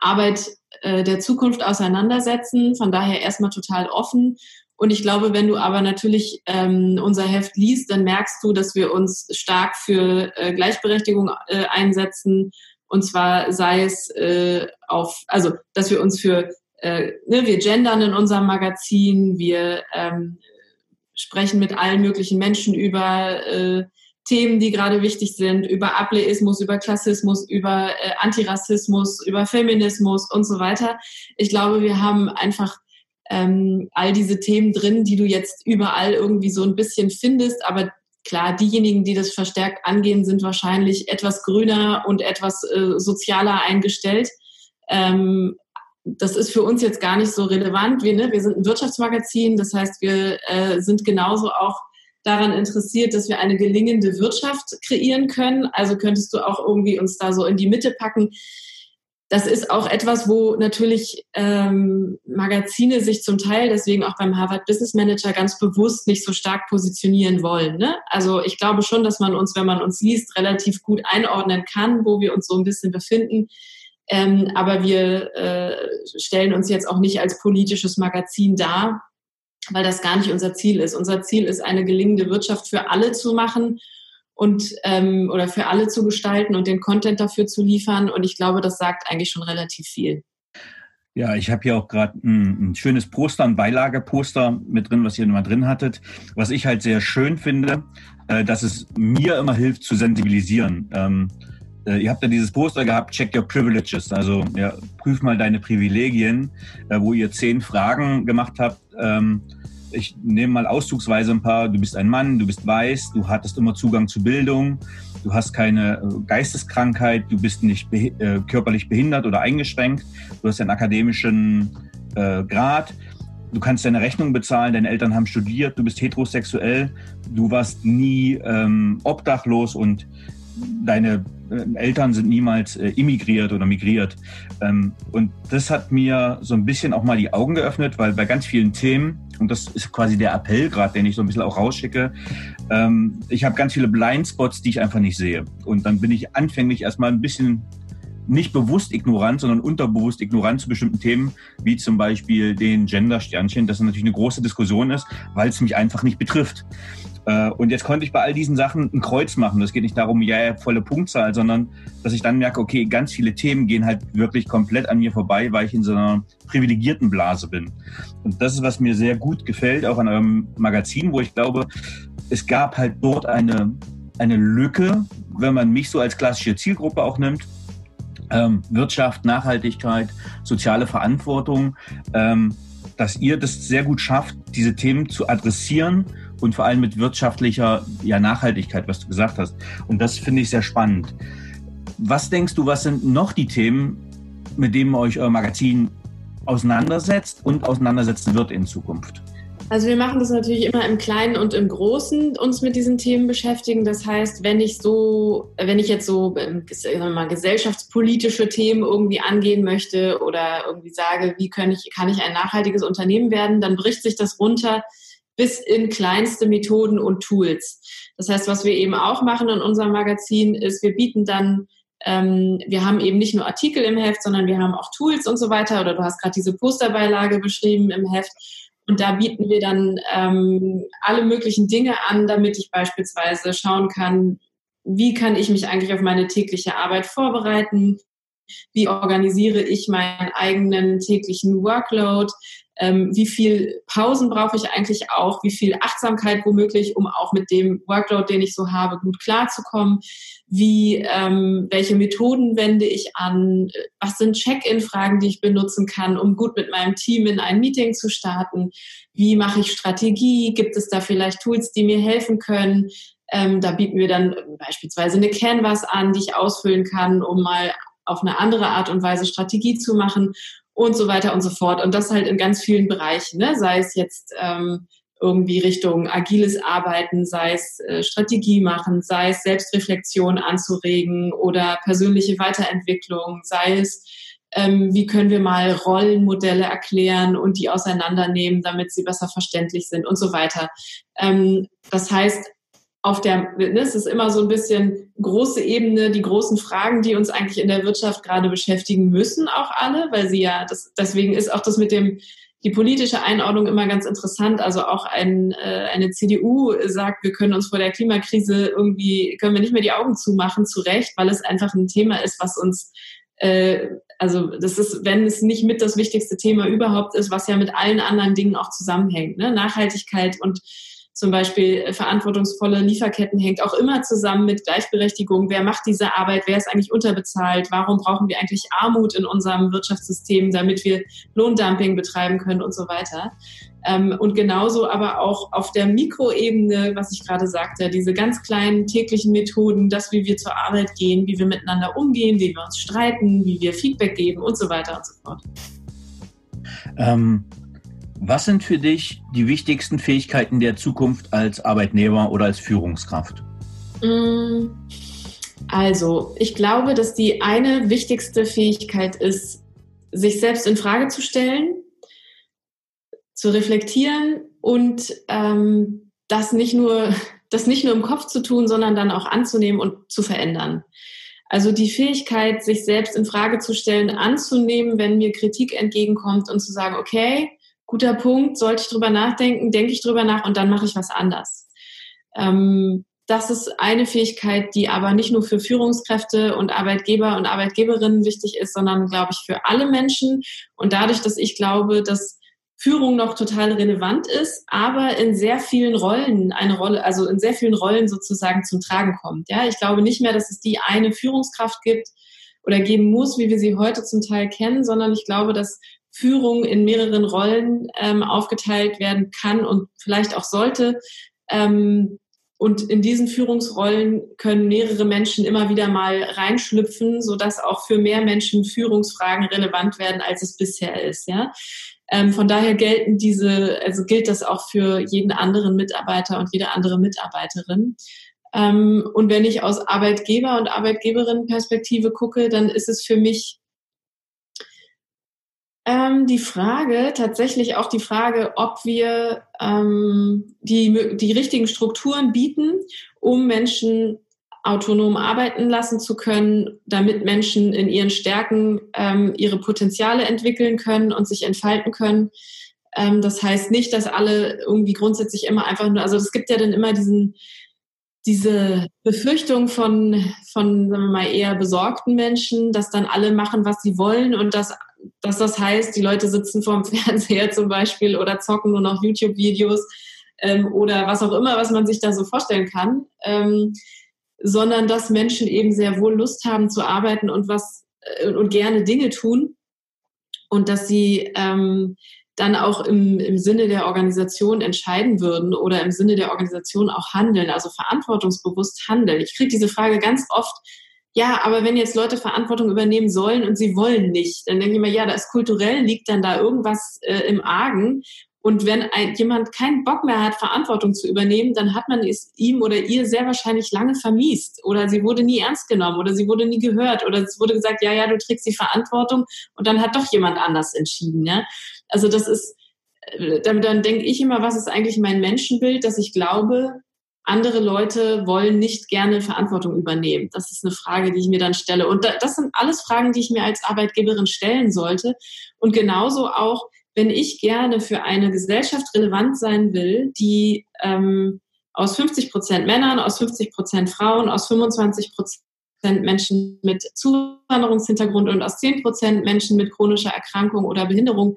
Arbeit äh, der Zukunft auseinandersetzen. Von daher erstmal total offen. Und ich glaube, wenn du aber natürlich ähm, unser Heft liest, dann merkst du, dass wir uns stark für äh, Gleichberechtigung äh, einsetzen. Und zwar sei es äh, auf, also dass wir uns für, äh, ne, wir gendern in unserem Magazin, wir ähm, sprechen mit allen möglichen Menschen über äh, Themen, die gerade wichtig sind, über Ableismus, über Klassismus, über äh, Antirassismus, über Feminismus und so weiter. Ich glaube, wir haben einfach ähm, all diese Themen drin, die du jetzt überall irgendwie so ein bisschen findest, aber klar, diejenigen, die das verstärkt angehen, sind wahrscheinlich etwas grüner und etwas äh, sozialer eingestellt. Ähm, das ist für uns jetzt gar nicht so relevant. Wir, ne, wir sind ein Wirtschaftsmagazin, das heißt, wir äh, sind genauso auch daran interessiert, dass wir eine gelingende Wirtschaft kreieren können. Also könntest du auch irgendwie uns da so in die Mitte packen. Das ist auch etwas, wo natürlich ähm, Magazine sich zum Teil, deswegen auch beim Harvard Business Manager, ganz bewusst nicht so stark positionieren wollen. Ne? Also ich glaube schon, dass man uns, wenn man uns liest, relativ gut einordnen kann, wo wir uns so ein bisschen befinden. Ähm, aber wir äh, stellen uns jetzt auch nicht als politisches Magazin dar, weil das gar nicht unser Ziel ist. Unser Ziel ist, eine gelingende Wirtschaft für alle zu machen und ähm, oder für alle zu gestalten und den Content dafür zu liefern. Und ich glaube, das sagt eigentlich schon relativ viel. Ja, ich habe hier auch gerade ein, ein, schönes Poster, ein Beilageposter mit drin, was ihr immer drin hattet. Was ich halt sehr schön finde, äh, dass es mir immer hilft zu sensibilisieren. Ähm, äh, ihr habt ja dieses Poster gehabt, check your privileges, also ja, prüf mal deine Privilegien, äh, wo ihr zehn Fragen gemacht habt. Ähm, ich nehme mal auszugsweise ein paar. Du bist ein Mann, du bist weiß, du hattest immer Zugang zu Bildung, du hast keine äh, Geisteskrankheit, du bist nicht beh äh, körperlich behindert oder eingeschränkt, du hast einen akademischen äh, Grad, du kannst deine Rechnung bezahlen, deine Eltern haben studiert, du bist heterosexuell, du warst nie ähm, obdachlos und deine äh, Eltern sind niemals äh, immigriert oder migriert. Ähm, und das hat mir so ein bisschen auch mal die Augen geöffnet, weil bei ganz vielen Themen, und das ist quasi der Appell gerade, den ich so ein bisschen auch rausschicke, ähm, ich habe ganz viele Blindspots, die ich einfach nicht sehe. Und dann bin ich anfänglich erstmal ein bisschen nicht bewusst ignorant, sondern unterbewusst ignorant zu bestimmten Themen, wie zum Beispiel den Gender-Sternchen, das natürlich eine große Diskussion ist, weil es mich einfach nicht betrifft. Äh, und jetzt konnte ich bei all diesen Sachen ein Kreuz machen. Das geht nicht darum, ja, ja, volle Punktzahl, sondern dass ich dann merke, okay, ganz viele Themen gehen halt wirklich komplett an mir vorbei, weil ich in so einer privilegierten Blase bin. Und das ist, was mir sehr gut gefällt, auch an eurem Magazin, wo ich glaube, es gab halt dort eine, eine Lücke, wenn man mich so als klassische Zielgruppe auch nimmt. Ähm, Wirtschaft, Nachhaltigkeit, soziale Verantwortung, ähm, dass ihr das sehr gut schafft, diese Themen zu adressieren und vor allem mit wirtschaftlicher ja, Nachhaltigkeit, was du gesagt hast. Und das finde ich sehr spannend. Was denkst du, was sind noch die Themen, mit denen euch euer Magazin auseinandersetzt und auseinandersetzen wird in Zukunft? Also wir machen das natürlich immer im Kleinen und im Großen, uns mit diesen Themen beschäftigen. Das heißt, wenn ich so, wenn ich jetzt so ähm, mal, gesellschaftspolitische Themen irgendwie angehen möchte oder irgendwie sage, wie kann ich, kann ich ein nachhaltiges Unternehmen werden, dann bricht sich das runter bis in kleinste Methoden und Tools. Das heißt, was wir eben auch machen in unserem Magazin ist, wir bieten dann ähm, wir haben eben nicht nur Artikel im Heft, sondern wir haben auch Tools und so weiter. Oder du hast gerade diese Posterbeilage beschrieben im Heft. Und da bieten wir dann ähm, alle möglichen Dinge an, damit ich beispielsweise schauen kann, wie kann ich mich eigentlich auf meine tägliche Arbeit vorbereiten? Wie organisiere ich meinen eigenen täglichen Workload? Ähm, wie viel Pausen brauche ich eigentlich auch? Wie viel Achtsamkeit womöglich, um auch mit dem Workload, den ich so habe, gut klarzukommen? Wie, ähm, welche Methoden wende ich an? Was sind Check-in-Fragen, die ich benutzen kann, um gut mit meinem Team in ein Meeting zu starten? Wie mache ich Strategie? Gibt es da vielleicht Tools, die mir helfen können? Ähm, da bieten wir dann beispielsweise eine Canvas an, die ich ausfüllen kann, um mal auf eine andere Art und Weise Strategie zu machen und so weiter und so fort. Und das halt in ganz vielen Bereichen, ne? sei es jetzt ähm, irgendwie Richtung agiles Arbeiten, sei es äh, Strategie machen, sei es Selbstreflexion anzuregen oder persönliche Weiterentwicklung, sei es ähm, wie können wir mal Rollenmodelle erklären und die auseinandernehmen, damit sie besser verständlich sind und so weiter. Ähm, das heißt, auf der, ne, es ist immer so ein bisschen große Ebene, die großen Fragen, die uns eigentlich in der Wirtschaft gerade beschäftigen müssen, auch alle, weil sie ja, das, deswegen ist auch das mit dem, die politische Einordnung immer ganz interessant. Also auch ein, äh, eine CDU sagt, wir können uns vor der Klimakrise irgendwie, können wir nicht mehr die Augen zumachen, zu Recht, weil es einfach ein Thema ist, was uns äh, also das ist, wenn es nicht mit das wichtigste Thema überhaupt ist, was ja mit allen anderen Dingen auch zusammenhängt. Ne? Nachhaltigkeit und zum Beispiel äh, verantwortungsvolle Lieferketten hängt auch immer zusammen mit Gleichberechtigung. Wer macht diese Arbeit? Wer ist eigentlich unterbezahlt? Warum brauchen wir eigentlich Armut in unserem Wirtschaftssystem, damit wir Lohndumping betreiben können und so weiter? Ähm, und genauso aber auch auf der Mikroebene, was ich gerade sagte, diese ganz kleinen täglichen Methoden, das, wie wir zur Arbeit gehen, wie wir miteinander umgehen, wie wir uns streiten, wie wir Feedback geben und so weiter und so fort. Ähm, was sind für dich die wichtigsten Fähigkeiten der Zukunft als Arbeitnehmer oder als Führungskraft? Mm, also, ich glaube, dass die eine wichtigste Fähigkeit ist, sich selbst in Frage zu stellen, zu reflektieren und ähm, das nicht nur das nicht nur im Kopf zu tun, sondern dann auch anzunehmen und zu verändern. Also die Fähigkeit, sich selbst in Frage zu stellen, anzunehmen, wenn mir Kritik entgegenkommt und zu sagen, okay, guter Punkt, sollte ich drüber nachdenken, denke ich drüber nach und dann mache ich was anders. Ähm, das ist eine Fähigkeit, die aber nicht nur für Führungskräfte und Arbeitgeber und Arbeitgeberinnen wichtig ist, sondern, glaube ich, für alle Menschen. Und dadurch, dass ich glaube, dass Führung noch total relevant ist, aber in sehr vielen Rollen eine Rolle, also in sehr vielen Rollen sozusagen zum Tragen kommt. Ja, ich glaube nicht mehr, dass es die eine Führungskraft gibt oder geben muss, wie wir sie heute zum Teil kennen, sondern ich glaube, dass Führung in mehreren Rollen ähm, aufgeteilt werden kann und vielleicht auch sollte. Ähm, und in diesen Führungsrollen können mehrere Menschen immer wieder mal reinschlüpfen, sodass auch für mehr Menschen Führungsfragen relevant werden, als es bisher ist. Ja? Ähm, von daher gelten diese, also gilt das auch für jeden anderen Mitarbeiter und jede andere Mitarbeiterin. Ähm, und wenn ich aus Arbeitgeber- und Arbeitgeberinnenperspektive gucke, dann ist es für mich ähm, die Frage, tatsächlich auch die Frage, ob wir ähm, die, die richtigen Strukturen bieten, um Menschen autonom arbeiten lassen zu können, damit Menschen in ihren Stärken ähm, ihre Potenziale entwickeln können und sich entfalten können. Ähm, das heißt nicht, dass alle irgendwie grundsätzlich immer einfach nur, also es gibt ja dann immer diesen, diese Befürchtung von, von, sagen wir mal, eher besorgten Menschen, dass dann alle machen, was sie wollen und dass dass das heißt, die Leute sitzen vorm Fernseher zum Beispiel oder zocken nur noch YouTube-Videos ähm, oder was auch immer, was man sich da so vorstellen kann, ähm, sondern dass Menschen eben sehr wohl Lust haben zu arbeiten und was äh, und gerne Dinge tun und dass sie ähm, dann auch im, im Sinne der Organisation entscheiden würden oder im Sinne der Organisation auch handeln, also verantwortungsbewusst handeln. Ich kriege diese Frage ganz oft, ja, aber wenn jetzt Leute Verantwortung übernehmen sollen und sie wollen nicht, dann denke ich mir, ja, da ist kulturell liegt dann da irgendwas äh, im Argen. Und wenn ein, jemand keinen Bock mehr hat, Verantwortung zu übernehmen, dann hat man es ihm oder ihr sehr wahrscheinlich lange vermiest. Oder sie wurde nie ernst genommen oder sie wurde nie gehört oder es wurde gesagt, ja, ja, du trägst die Verantwortung und dann hat doch jemand anders entschieden. Ja? Also das ist, äh, dann, dann denke ich immer, was ist eigentlich mein Menschenbild, dass ich glaube, andere Leute wollen nicht gerne Verantwortung übernehmen. Das ist eine Frage, die ich mir dann stelle. Und das sind alles Fragen, die ich mir als Arbeitgeberin stellen sollte. Und genauso auch, wenn ich gerne für eine Gesellschaft relevant sein will, die ähm, aus 50 Prozent Männern, aus 50 Prozent Frauen, aus 25 Prozent Menschen mit Zuwanderungshintergrund und aus 10 Prozent Menschen mit chronischer Erkrankung oder Behinderung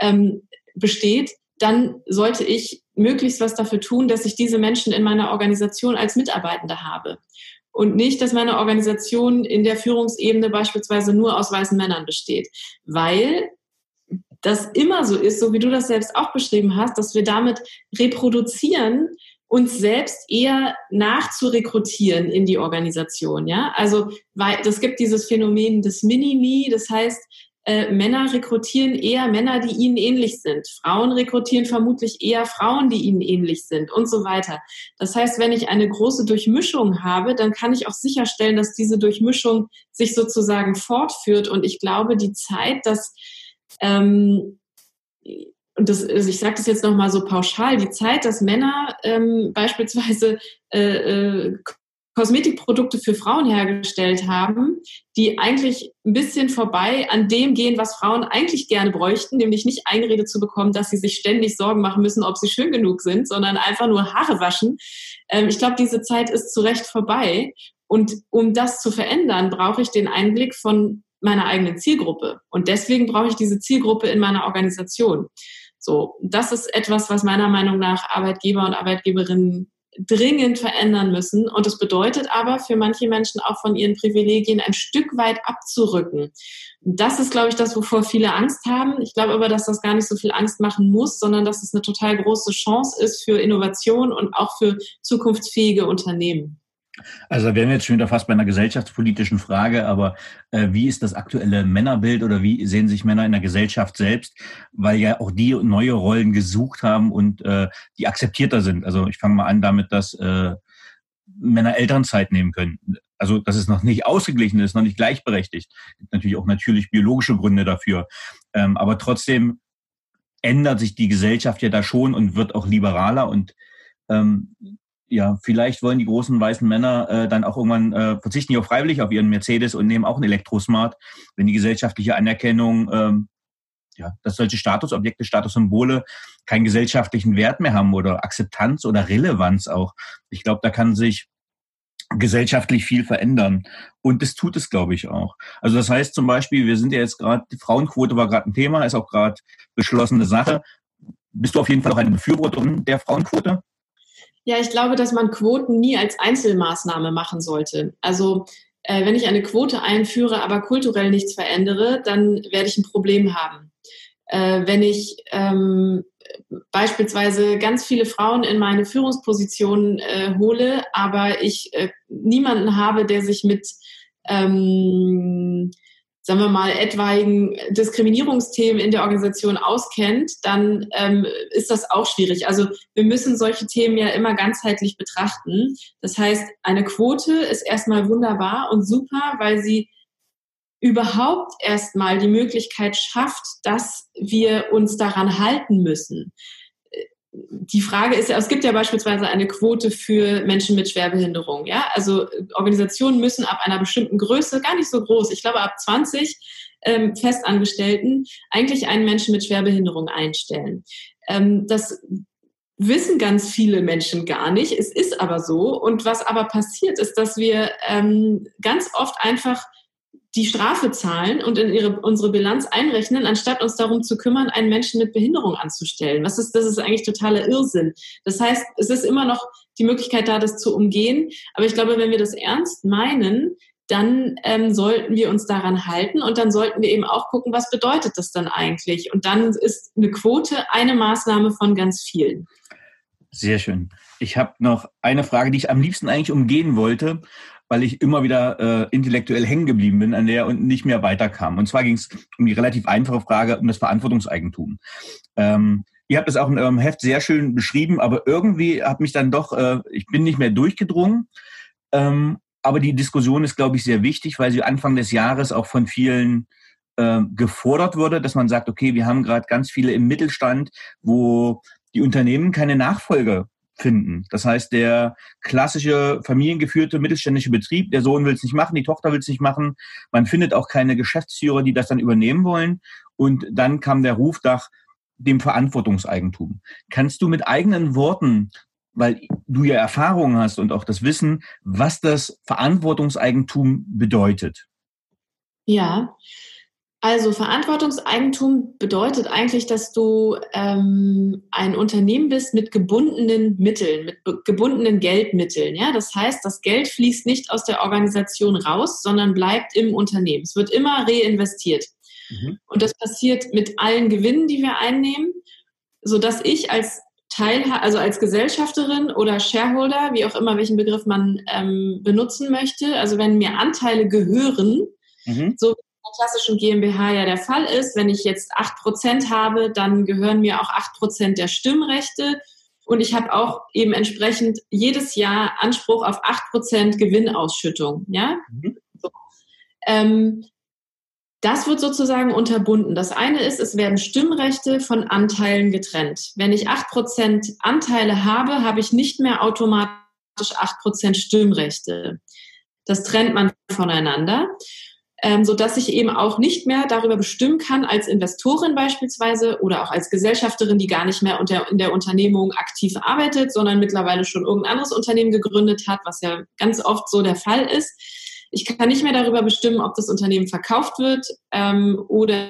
ähm, besteht, dann sollte ich möglichst was dafür tun, dass ich diese Menschen in meiner Organisation als Mitarbeitende habe. Und nicht, dass meine Organisation in der Führungsebene beispielsweise nur aus weißen Männern besteht. Weil das immer so ist, so wie du das selbst auch beschrieben hast, dass wir damit reproduzieren, uns selbst eher nachzurekrutieren in die Organisation. Ja, also weil das gibt dieses Phänomen des Mini-Me, das heißt, äh, Männer rekrutieren eher Männer, die ihnen ähnlich sind. Frauen rekrutieren vermutlich eher Frauen, die ihnen ähnlich sind und so weiter. Das heißt, wenn ich eine große Durchmischung habe, dann kann ich auch sicherstellen, dass diese Durchmischung sich sozusagen fortführt. Und ich glaube, die Zeit, dass ähm, und das, also ich sage das jetzt nochmal so pauschal, die Zeit, dass Männer ähm, beispielsweise äh, äh, Kosmetikprodukte für Frauen hergestellt haben, die eigentlich ein bisschen vorbei an dem gehen, was Frauen eigentlich gerne bräuchten, nämlich nicht eingeredet zu bekommen, dass sie sich ständig Sorgen machen müssen, ob sie schön genug sind, sondern einfach nur Haare waschen. Ähm, ich glaube, diese Zeit ist zu Recht vorbei. Und um das zu verändern, brauche ich den Einblick von meiner eigenen Zielgruppe. Und deswegen brauche ich diese Zielgruppe in meiner Organisation. So, das ist etwas, was meiner Meinung nach Arbeitgeber und Arbeitgeberinnen dringend verändern müssen. Und das bedeutet aber für manche Menschen auch von ihren Privilegien ein Stück weit abzurücken. Das ist, glaube ich, das, wovor viele Angst haben. Ich glaube aber, dass das gar nicht so viel Angst machen muss, sondern dass es eine total große Chance ist für Innovation und auch für zukunftsfähige Unternehmen. Also da wären wir jetzt schon wieder fast bei einer gesellschaftspolitischen Frage, aber äh, wie ist das aktuelle Männerbild oder wie sehen sich Männer in der Gesellschaft selbst, weil ja auch die neue Rollen gesucht haben und äh, die akzeptierter sind. Also ich fange mal an damit, dass äh, Männer Elternzeit nehmen können. Also dass es noch nicht ausgeglichen ist, noch nicht gleichberechtigt. Es gibt natürlich auch natürlich biologische Gründe dafür. Ähm, aber trotzdem ändert sich die Gesellschaft ja da schon und wird auch liberaler und ähm, ja, vielleicht wollen die großen weißen Männer äh, dann auch irgendwann äh, verzichten ja freiwillig auf ihren Mercedes und nehmen auch einen Elektrosmart, wenn die gesellschaftliche Anerkennung, ähm, ja, dass solche Statusobjekte, Statussymbole keinen gesellschaftlichen Wert mehr haben oder Akzeptanz oder Relevanz auch. Ich glaube, da kann sich gesellschaftlich viel verändern. Und das tut es, glaube ich, auch. Also das heißt zum Beispiel, wir sind ja jetzt gerade, die Frauenquote war gerade ein Thema, ist auch gerade beschlossene Sache. Bist du auf jeden Fall auch eine Befürworterin der Frauenquote? Ja, ich glaube, dass man Quoten nie als Einzelmaßnahme machen sollte. Also äh, wenn ich eine Quote einführe, aber kulturell nichts verändere, dann werde ich ein Problem haben. Äh, wenn ich ähm, beispielsweise ganz viele Frauen in meine Führungspositionen äh, hole, aber ich äh, niemanden habe, der sich mit ähm, sagen wir mal, etwaigen Diskriminierungsthemen in der Organisation auskennt, dann ähm, ist das auch schwierig. Also wir müssen solche Themen ja immer ganzheitlich betrachten. Das heißt, eine Quote ist erstmal wunderbar und super, weil sie überhaupt erstmal die Möglichkeit schafft, dass wir uns daran halten müssen die Frage ist ja, es gibt ja beispielsweise eine Quote für Menschen mit Schwerbehinderung. Ja, also Organisationen müssen ab einer bestimmten Größe, gar nicht so groß, ich glaube ab 20 ähm, Festangestellten, eigentlich einen Menschen mit Schwerbehinderung einstellen. Ähm, das wissen ganz viele Menschen gar nicht. Es ist aber so. Und was aber passiert, ist, dass wir ähm, ganz oft einfach die Strafe zahlen und in ihre, unsere Bilanz einrechnen, anstatt uns darum zu kümmern, einen Menschen mit Behinderung anzustellen. Was ist, das ist eigentlich totaler Irrsinn. Das heißt, es ist immer noch die Möglichkeit da, das zu umgehen. Aber ich glaube, wenn wir das ernst meinen, dann ähm, sollten wir uns daran halten und dann sollten wir eben auch gucken, was bedeutet das dann eigentlich. Und dann ist eine Quote eine Maßnahme von ganz vielen. Sehr schön. Ich habe noch eine Frage, die ich am liebsten eigentlich umgehen wollte weil ich immer wieder äh, intellektuell hängen geblieben bin an der und nicht mehr weiterkam. Und zwar ging es um die relativ einfache Frage um das Verantwortungseigentum. Ähm, ihr habt es auch in eurem Heft sehr schön beschrieben, aber irgendwie hat mich dann doch, äh, ich bin nicht mehr durchgedrungen. Ähm, aber die Diskussion ist, glaube ich, sehr wichtig, weil sie Anfang des Jahres auch von vielen äh, gefordert wurde, dass man sagt, okay, wir haben gerade ganz viele im Mittelstand, wo die Unternehmen keine Nachfolger finden. Das heißt, der klassische familiengeführte mittelständische Betrieb, der Sohn will es nicht machen, die Tochter will es nicht machen. Man findet auch keine Geschäftsführer, die das dann übernehmen wollen. Und dann kam der Ruf nach dem Verantwortungseigentum. Kannst du mit eigenen Worten, weil du ja Erfahrungen hast und auch das Wissen, was das Verantwortungseigentum bedeutet? Ja, Also Verantwortungseigentum bedeutet eigentlich, dass du ähm, ein Unternehmen bist mit gebundenen Mitteln, mit gebundenen Geldmitteln. Ja, das heißt, das Geld fließt nicht aus der Organisation raus, sondern bleibt im Unternehmen. Es wird immer reinvestiert. Mhm. Und das passiert mit allen Gewinnen, die wir einnehmen, so dass ich als Teil, also als Gesellschafterin oder Shareholder, wie auch immer welchen Begriff man ähm, benutzen möchte, also wenn mir Anteile gehören, mhm. so klassischen GmbH ja der Fall ist. Wenn ich jetzt acht Prozent habe, dann gehören mir auch acht Prozent der Stimmrechte. Und ich habe auch eben entsprechend jedes Jahr Anspruch auf acht Prozent Gewinnausschüttung. Ja? Mhm. So. Ähm, das wird sozusagen unterbunden. Das eine ist, es werden Stimmrechte von Anteilen getrennt. Wenn ich acht Prozent Anteile habe, habe ich nicht mehr automatisch acht Prozent Stimmrechte. Das trennt man voneinander ähm, so dass ich eben auch nicht mehr darüber bestimmen kann, als Investorin beispielsweise oder auch als Gesellschafterin, die gar nicht mehr unter, in der Unternehmung aktiv arbeitet, sondern mittlerweile schon irgendein anderes Unternehmen gegründet hat, was ja ganz oft so der Fall ist. Ich kann nicht mehr darüber bestimmen, ob das Unternehmen verkauft wird ähm, oder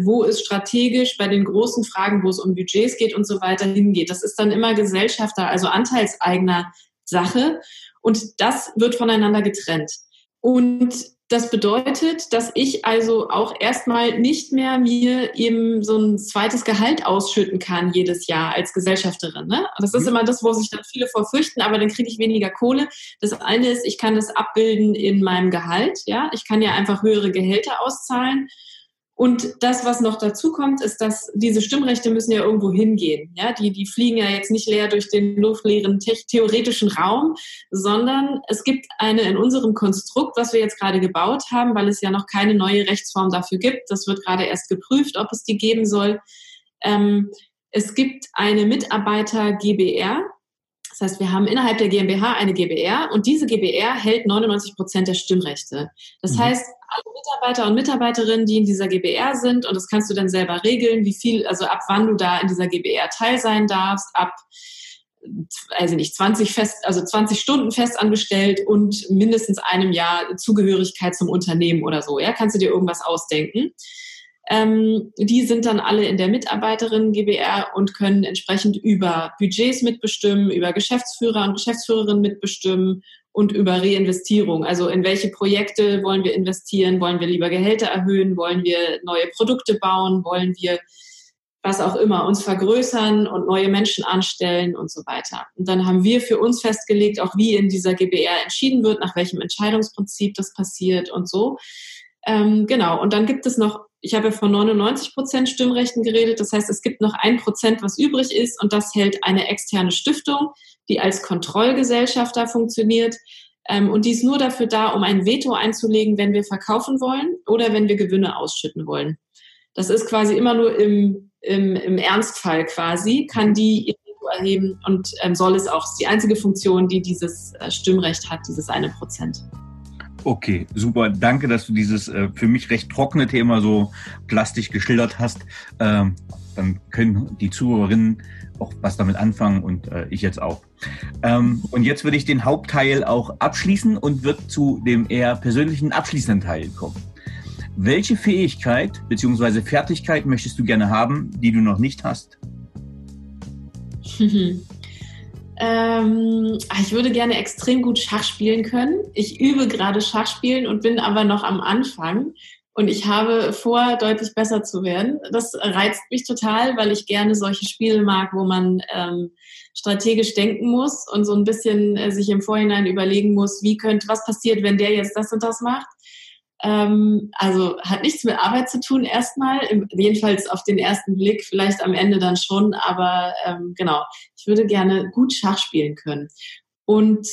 wo es strategisch bei den großen Fragen, wo es um Budgets geht und so weiter hingeht. Das ist dann immer Gesellschafter, also Anteilseigner Sache und das wird voneinander getrennt. Und das bedeutet, dass ich also auch erstmal nicht mehr mir eben so ein zweites Gehalt ausschütten kann jedes Jahr als Gesellschafterin. Ne? Das ist mhm. immer das, wo sich dann viele vorfürchten, aber dann kriege ich weniger Kohle. Das eine ist, ich kann das abbilden in meinem Gehalt. Ja, ich kann ja einfach höhere Gehälter auszahlen. Und das, was noch dazu kommt, ist, dass diese Stimmrechte müssen ja irgendwo hingehen. Ja, die, die fliegen ja jetzt nicht leer durch den luftleeren theoretischen Raum, sondern es gibt eine in unserem Konstrukt, was wir jetzt gerade gebaut haben, weil es ja noch keine neue Rechtsform dafür gibt. Das wird gerade erst geprüft, ob es die geben soll. Ähm, es gibt eine Mitarbeiter GBR, das heißt, wir haben innerhalb der GmbH eine GBR und diese GBR hält 99 Prozent der Stimmrechte. Das mhm. heißt, alle Mitarbeiter und Mitarbeiterinnen, die in dieser GBR sind, und das kannst du dann selber regeln, wie viel, also ab wann du da in dieser GBR teil sein darfst, ab also nicht 20 fest, also 20 Stunden festangestellt und mindestens einem Jahr Zugehörigkeit zum Unternehmen oder so. Ja, kannst du dir irgendwas ausdenken? Ähm, die sind dann alle in der Mitarbeiterin GBR und können entsprechend über Budgets mitbestimmen, über Geschäftsführer und Geschäftsführerinnen mitbestimmen und über Reinvestierung. Also in welche Projekte wollen wir investieren? Wollen wir lieber Gehälter erhöhen? Wollen wir neue Produkte bauen? Wollen wir was auch immer, uns vergrößern und neue Menschen anstellen und so weiter. Und dann haben wir für uns festgelegt, auch wie in dieser GBR entschieden wird, nach welchem Entscheidungsprinzip das passiert und so. Ähm, genau, und dann gibt es noch ich habe ja von 99 Prozent Stimmrechten geredet. Das heißt, es gibt noch ein Prozent, was übrig ist und das hält eine externe Stiftung, die als Kontrollgesellschafter funktioniert. Ähm, und die ist nur dafür da, um ein Veto einzulegen, wenn wir verkaufen wollen oder wenn wir Gewinne ausschütten wollen. Das ist quasi immer nur im, im, im Ernstfall quasi, kann die ihr Veto erheben und ähm, soll es auch. Das ist die einzige Funktion, die dieses äh, Stimmrecht hat, dieses eine Prozent. Okay, super. Danke, dass du dieses äh, für mich recht trockene Thema so plastisch geschildert hast. Ähm, dann können die Zuhörerinnen auch was damit anfangen und äh, ich jetzt auch. Ähm, und jetzt würde ich den Hauptteil auch abschließen und wird zu dem eher persönlichen abschließenden Teil kommen. Welche Fähigkeit bzw. Fertigkeit möchtest du gerne haben, die du noch nicht hast? Ähm, ah, ich würde gerne extrem gut Schach spielen können. Ich übe gerade Schachspielen und bin aber noch am Anfang. Und ich habe vor, deutlich besser zu werden. Das reizt mich total, weil ich gerne solche Spiele mag, wo man ähm, strategisch denken muss und so ein bisschen äh, sich im Vorhinein überlegen muss, wie könnte, was passiert, wenn der jetzt das und das macht. Ähm, also hat nichts mit Arbeit zu tun erstmal, jedenfalls auf den ersten Blick, vielleicht am Ende dann schon, aber ähm, genau, ich würde gerne gut Schach spielen können. Und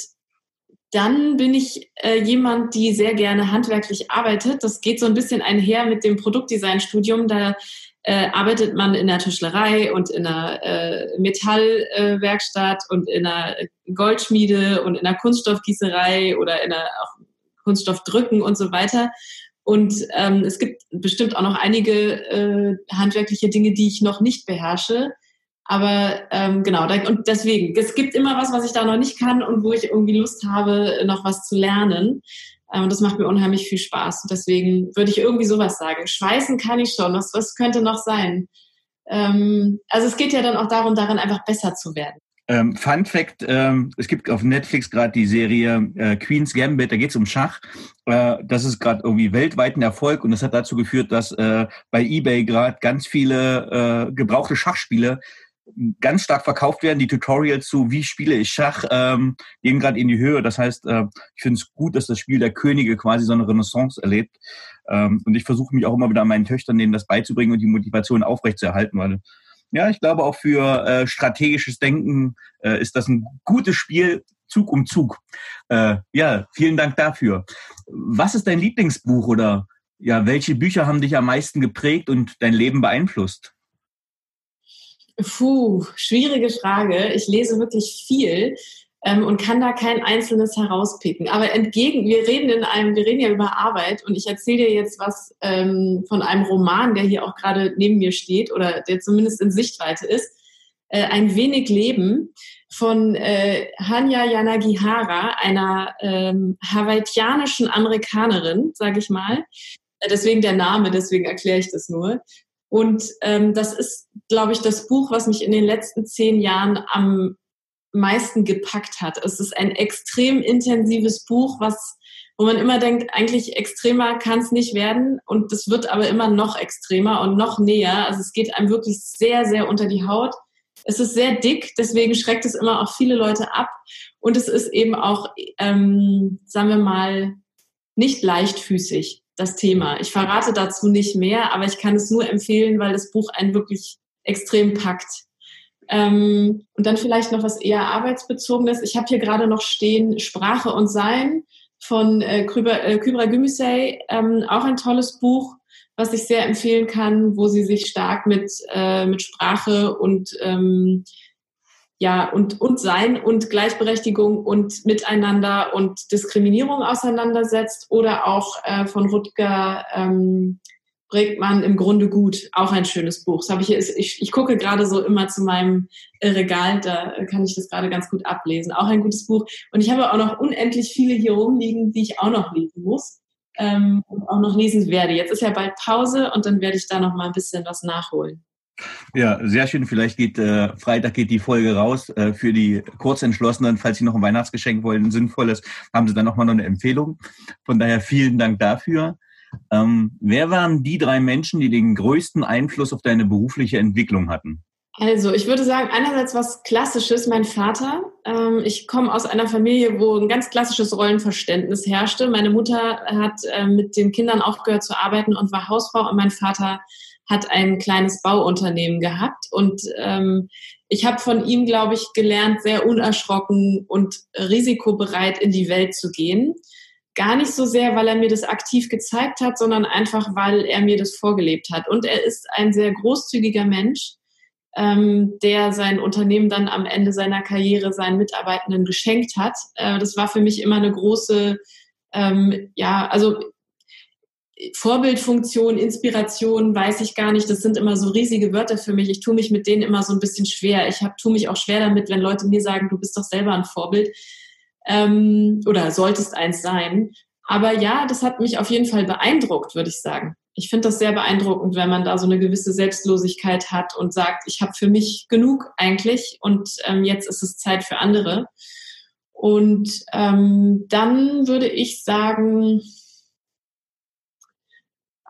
dann bin ich äh, jemand, die sehr gerne handwerklich arbeitet. Das geht so ein bisschen einher mit dem Produktdesign-Studium. Da äh, arbeitet man in der Tischlerei und in einer äh, Metallwerkstatt und in einer Goldschmiede und in einer Kunststoffgießerei oder in einer auch Kunststoff drücken und so weiter. Und ähm, es gibt bestimmt auch noch einige äh, handwerkliche Dinge, die ich noch nicht beherrsche. Aber ähm, genau, da, und deswegen, es gibt immer was, was ich da noch nicht kann und wo ich irgendwie Lust habe, noch was zu lernen. Ähm, und das macht mir unheimlich viel Spaß. Und deswegen würde ich irgendwie sowas sagen. Schweißen kann ich schon. Was, was könnte noch sein? Ähm, also es geht ja dann auch darum, darin einfach besser zu werden. Ähm, Fun Fact, ähm, es gibt auf Netflix gerade die Serie äh, Queen's Gambit, da geht es um Schach. Äh, das ist gerade irgendwie weltweit ein Erfolg und das hat dazu geführt, dass äh, bei eBay gerade ganz viele äh, gebrauchte Schachspiele ganz stark verkauft werden. Die Tutorials zu wie spiele ich Schach ähm, gehen gerade in die Höhe. Das heißt, äh, ich finde es gut, dass das Spiel der Könige quasi so eine Renaissance erlebt. Ähm, und ich versuche mich auch immer wieder meinen Töchtern denen das beizubringen und die Motivation aufrechtzuerhalten, weil ja, ich glaube auch für äh, strategisches Denken äh, ist das ein gutes Spiel, Zug um Zug. Äh, ja, vielen Dank dafür. Was ist dein Lieblingsbuch oder ja, welche Bücher haben dich am meisten geprägt und dein Leben beeinflusst? Puh, schwierige Frage. Ich lese wirklich viel ähm, und kann da kein einzelnes herauspicken. Aber entgegen, wir reden in einem, wir reden ja über Arbeit und ich erzähle dir jetzt was ähm, von einem Roman, der hier auch gerade neben mir steht oder der zumindest in Sichtweite ist. Äh, ein wenig Leben von äh, Hanya Yanagihara, einer ähm, hawaiianischen Amerikanerin, sage ich mal. Äh, deswegen der Name, deswegen erkläre ich das nur. Und ähm, das ist, glaube ich, das Buch, was mich in den letzten zehn Jahren am meisten gepackt hat. Es ist ein extrem intensives Buch, was wo man immer denkt, eigentlich extremer kann es nicht werden und es wird aber immer noch extremer und noch näher. Also es geht einem wirklich sehr, sehr unter die Haut. Es ist sehr dick, deswegen schreckt es immer auch viele Leute ab und es ist eben auch, ähm, sagen wir mal, nicht leichtfüßig, das Thema. Ich verrate dazu nicht mehr, aber ich kann es nur empfehlen, weil das Buch einen wirklich extrem packt. Ähm, und dann vielleicht noch was eher arbeitsbezogenes. Ich habe hier gerade noch stehen Sprache und Sein von äh, Kübra, äh, Kübra ähm, auch ein tolles Buch, was ich sehr empfehlen kann, wo sie sich stark mit, äh, mit Sprache und ähm, ja, und, und Sein und Gleichberechtigung und Miteinander und Diskriminierung auseinandersetzt oder auch äh, von Rutger ähm, Bregmann im Grunde gut. Auch ein schönes Buch. Das habe ich, ich, ich gucke gerade so immer zu meinem Regal, da kann ich das gerade ganz gut ablesen. Auch ein gutes Buch. Und ich habe auch noch unendlich viele hier rumliegen, die ich auch noch lesen muss ähm, und auch noch lesen werde. Jetzt ist ja bald Pause und dann werde ich da noch mal ein bisschen was nachholen. Ja, sehr schön. Vielleicht geht äh, Freitag geht die Folge raus. Äh, für die Kurzentschlossenen, falls Sie noch ein Weihnachtsgeschenk wollen, ein sinnvolles, haben Sie dann nochmal noch eine Empfehlung. Von daher vielen Dank dafür. Ähm, wer waren die drei Menschen, die den größten Einfluss auf deine berufliche Entwicklung hatten? Also, ich würde sagen, einerseits was Klassisches, mein Vater. Ähm, ich komme aus einer Familie, wo ein ganz klassisches Rollenverständnis herrschte. Meine Mutter hat äh, mit den Kindern aufgehört zu arbeiten und war Hausfrau und mein Vater hat ein kleines Bauunternehmen gehabt. Und ähm, ich habe von ihm, glaube ich, gelernt, sehr unerschrocken und risikobereit in die Welt zu gehen. Gar nicht so sehr, weil er mir das aktiv gezeigt hat, sondern einfach, weil er mir das vorgelebt hat. Und er ist ein sehr großzügiger Mensch, ähm, der sein Unternehmen dann am Ende seiner Karriere seinen Mitarbeitenden geschenkt hat. Äh, das war für mich immer eine große, ähm, ja, also Vorbildfunktion, Inspiration, weiß ich gar nicht. Das sind immer so riesige Wörter für mich. Ich tue mich mit denen immer so ein bisschen schwer. Ich hab, tue mich auch schwer damit, wenn Leute mir sagen, du bist doch selber ein Vorbild ähm, oder solltest eins sein. Aber ja, das hat mich auf jeden Fall beeindruckt, würde ich sagen. Ich finde das sehr beeindruckend, wenn man da so eine gewisse Selbstlosigkeit hat und sagt, ich habe für mich genug eigentlich und ähm, jetzt ist es Zeit für andere. Und ähm, dann würde ich sagen,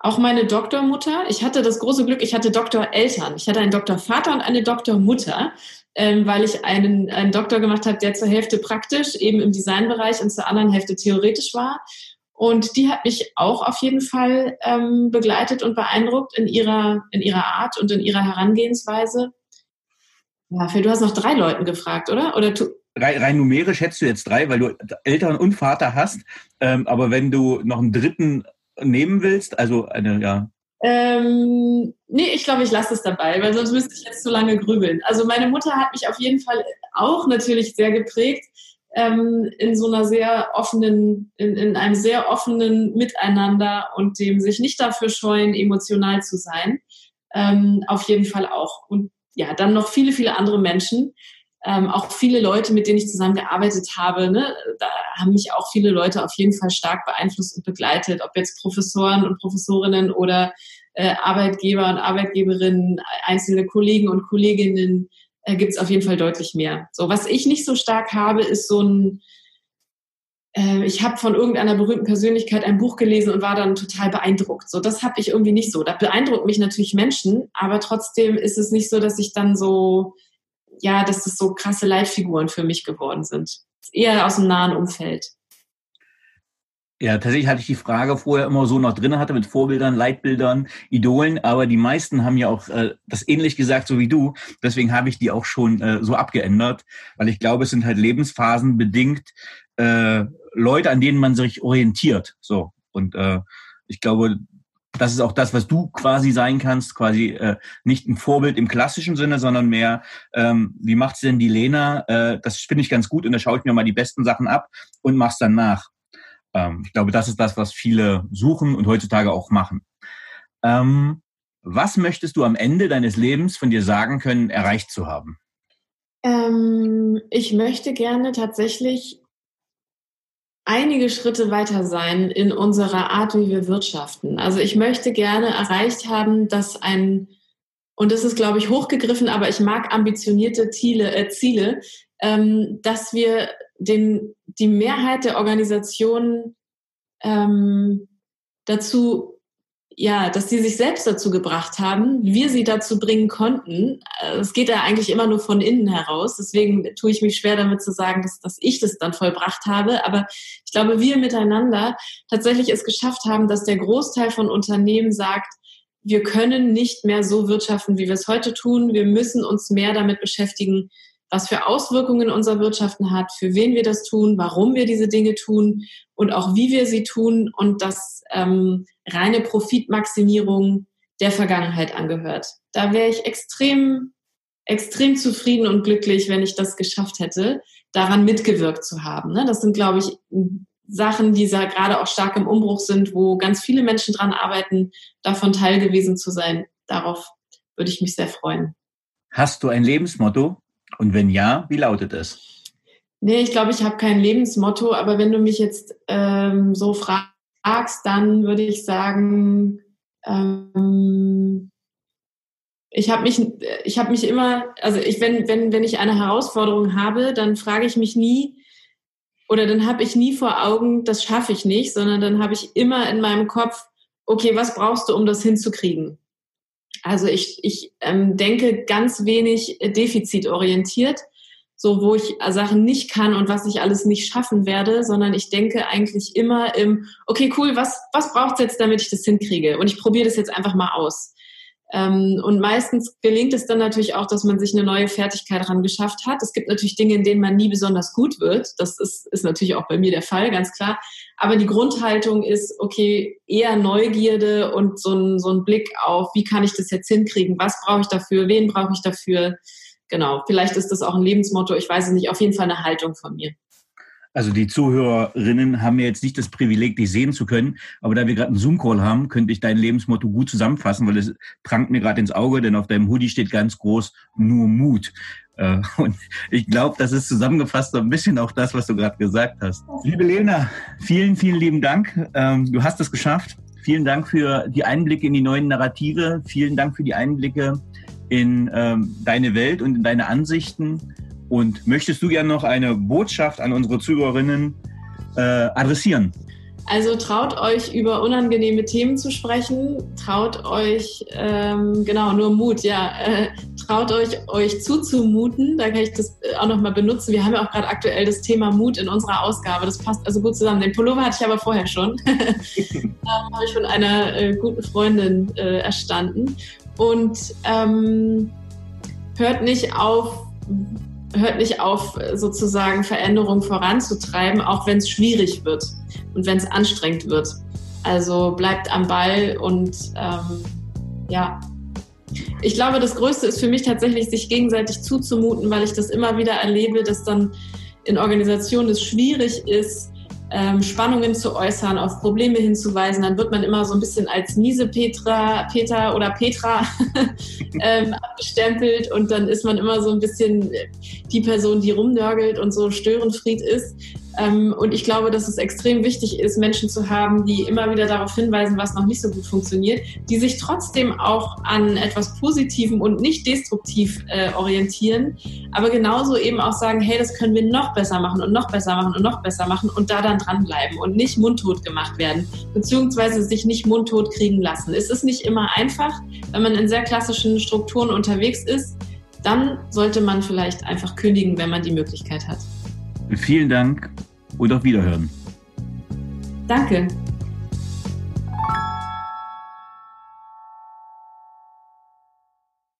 auch meine Doktormutter. Ich hatte das große Glück, ich hatte Doktoreltern. Ich hatte einen Doktorvater und eine Doktormutter ähm, weil ich einen, einen Doktor gemacht habe, der zur Hälfte praktisch eben im Designbereich und zur anderen Hälfte theoretisch war. Und die hat mich auch auf jeden Fall ähm, begleitet und beeindruckt in ihrer, in ihrer Art und in ihrer Herangehensweise. Ja, du hast noch drei Leuten gefragt, oder? Oder tu rein, rein numerisch hättest du jetzt drei, weil du Eltern und Vater hast. Ähm, aber wenn du noch einen dritten nehmen willst, also eine, ja, ähm, nee, ich glaube, ich lasse es dabei, weil sonst müsste ich jetzt zu lange grübeln. Also meine Mutter hat mich auf jeden Fall auch natürlich sehr geprägt ähm, in so einer sehr offenen, in, in einem sehr offenen Miteinander und dem sich nicht dafür scheuen, emotional zu sein. Ähm, auf jeden Fall auch. Und ja, dann noch viele, viele andere Menschen. Ähm, auch viele Leute, mit denen ich zusammengearbeitet habe, ne, da haben mich auch viele Leute auf jeden Fall stark beeinflusst und begleitet, ob jetzt Professoren und Professorinnen oder äh, Arbeitgeber und Arbeitgeberinnen, einzelne Kollegen und Kolleginnen, äh, gibt es auf jeden Fall deutlich mehr. So, was ich nicht so stark habe, ist so ein äh, ich habe von irgendeiner berühmten Persönlichkeit ein Buch gelesen und war dann total beeindruckt. So, das habe ich irgendwie nicht so. Da beeindruckt mich natürlich Menschen, aber trotzdem ist es nicht so, dass ich dann so, ja, dass das so krasse Leitfiguren für mich geworden sind. Eher aus dem nahen Umfeld. Ja, tatsächlich hatte ich die Frage vorher immer so noch drin hatte mit Vorbildern, Leitbildern, Idolen, aber die meisten haben ja auch äh, das ähnlich gesagt, so wie du. Deswegen habe ich die auch schon äh, so abgeändert, weil ich glaube, es sind halt Lebensphasen bedingt äh, Leute, an denen man sich orientiert. So und äh, ich glaube, das ist auch das, was du quasi sein kannst, quasi äh, nicht ein Vorbild im klassischen Sinne, sondern mehr, ähm, wie macht's denn die Lena? Äh, das finde ich ganz gut und da schaue ich mir mal die besten Sachen ab und mach's dann nach. Ähm, ich glaube, das ist das, was viele suchen und heutzutage auch machen. Ähm, was möchtest du am Ende deines Lebens von dir sagen können, erreicht zu haben? Ähm, ich möchte gerne tatsächlich einige Schritte weiter sein in unserer Art, wie wir wirtschaften. Also ich möchte gerne erreicht haben, dass ein, und das ist, glaube ich, hochgegriffen, aber ich mag ambitionierte Ziele, äh, Ziele ähm, dass wir den, die Mehrheit der Organisationen ähm, dazu ja, dass die sich selbst dazu gebracht haben, wir sie dazu bringen konnten. Äh, es geht ja eigentlich immer nur von innen heraus. Deswegen tue ich mich schwer damit zu sagen, dass, dass ich das dann vollbracht habe. Aber ich glaube, wir miteinander tatsächlich es geschafft haben, dass der Großteil von Unternehmen sagt, wir können nicht mehr so wirtschaften, wie wir es heute tun. Wir müssen uns mehr damit beschäftigen, was für Auswirkungen unser Wirtschaften hat, für wen wir das tun, warum wir diese Dinge tun und auch wie wir sie tun und dass ähm, reine Profitmaximierung der Vergangenheit angehört. Da wäre ich extrem, extrem zufrieden und glücklich, wenn ich das geschafft hätte, daran mitgewirkt zu haben. Ne? Das sind, glaube ich, Sachen, die gerade auch stark im Umbruch sind, wo ganz viele Menschen dran arbeiten, davon teil gewesen zu sein. Darauf würde ich mich sehr freuen. Hast du ein Lebensmotto? Und wenn ja, wie lautet es? Nee, ich glaube, ich habe kein Lebensmotto, aber wenn du mich jetzt ähm, so fragst, dann würde ich sagen, ähm, ich habe mich, ich habe mich immer, also ich, wenn, wenn, wenn ich eine Herausforderung habe, dann frage ich mich nie, oder dann habe ich nie vor Augen, das schaffe ich nicht, sondern dann habe ich immer in meinem Kopf, okay, was brauchst du, um das hinzukriegen? Also ich, ich ähm, denke ganz wenig defizitorientiert, so wo ich Sachen nicht kann und was ich alles nicht schaffen werde, sondern ich denke eigentlich immer im, okay, cool, was, was braucht es jetzt, damit ich das hinkriege? Und ich probiere das jetzt einfach mal aus. Ähm, und meistens gelingt es dann natürlich auch, dass man sich eine neue Fertigkeit daran geschafft hat. Es gibt natürlich Dinge, in denen man nie besonders gut wird. Das ist, ist natürlich auch bei mir der Fall, ganz klar. Aber die Grundhaltung ist, okay, eher Neugierde und so ein, so ein Blick auf, wie kann ich das jetzt hinkriegen? Was brauche ich dafür? Wen brauche ich dafür? Genau, vielleicht ist das auch ein Lebensmotto. Ich weiß es nicht. Auf jeden Fall eine Haltung von mir. Also die Zuhörerinnen haben ja jetzt nicht das Privileg, dich sehen zu können, aber da wir gerade einen Zoom-Call haben, könnte ich dein Lebensmotto gut zusammenfassen, weil es prangt mir gerade ins Auge, denn auf deinem Hoodie steht ganz groß nur Mut. Äh, und ich glaube, das ist zusammengefasst so ein bisschen auch das, was du gerade gesagt hast. Liebe Lena, vielen, vielen lieben Dank. Ähm, du hast es geschafft. Vielen Dank für die Einblicke in die neuen Narrative. Vielen Dank für die Einblicke in ähm, deine Welt und in deine Ansichten. Und möchtest du gerne noch eine Botschaft an unsere Zuhörerinnen äh, adressieren? Also traut euch über unangenehme Themen zu sprechen, traut euch, ähm, genau, nur Mut, ja, äh, traut euch, euch zuzumuten, da kann ich das auch nochmal benutzen. Wir haben ja auch gerade aktuell das Thema Mut in unserer Ausgabe, das passt also gut zusammen. Den Pullover hatte ich aber vorher schon, da habe ich von einer äh, guten Freundin äh, erstanden. Und ähm, hört nicht auf, hört nicht auf, sozusagen Veränderung voranzutreiben, auch wenn es schwierig wird und wenn es anstrengend wird. Also bleibt am Ball und ähm, ja. Ich glaube, das Größte ist für mich tatsächlich, sich gegenseitig zuzumuten, weil ich das immer wieder erlebe, dass dann in Organisationen es schwierig ist, ähm, Spannungen zu äußern, auf Probleme hinzuweisen, dann wird man immer so ein bisschen als miese Petra, Peter oder Petra ähm, abgestempelt und dann ist man immer so ein bisschen die Person, die rumnörgelt und so Störenfried ist. Ähm, und ich glaube, dass es extrem wichtig ist, Menschen zu haben, die immer wieder darauf hinweisen, was noch nicht so gut funktioniert, die sich trotzdem auch an etwas Positivem und nicht destruktiv äh, orientieren, aber genauso eben auch sagen, hey, das können wir noch besser machen und noch besser machen und noch besser machen und da dann dranbleiben und nicht mundtot gemacht werden, beziehungsweise sich nicht mundtot kriegen lassen. Es ist nicht immer einfach, wenn man in sehr klassischen Strukturen unterwegs ist, dann sollte man vielleicht einfach kündigen, wenn man die Möglichkeit hat. Vielen Dank und auf Wiederhören. Danke.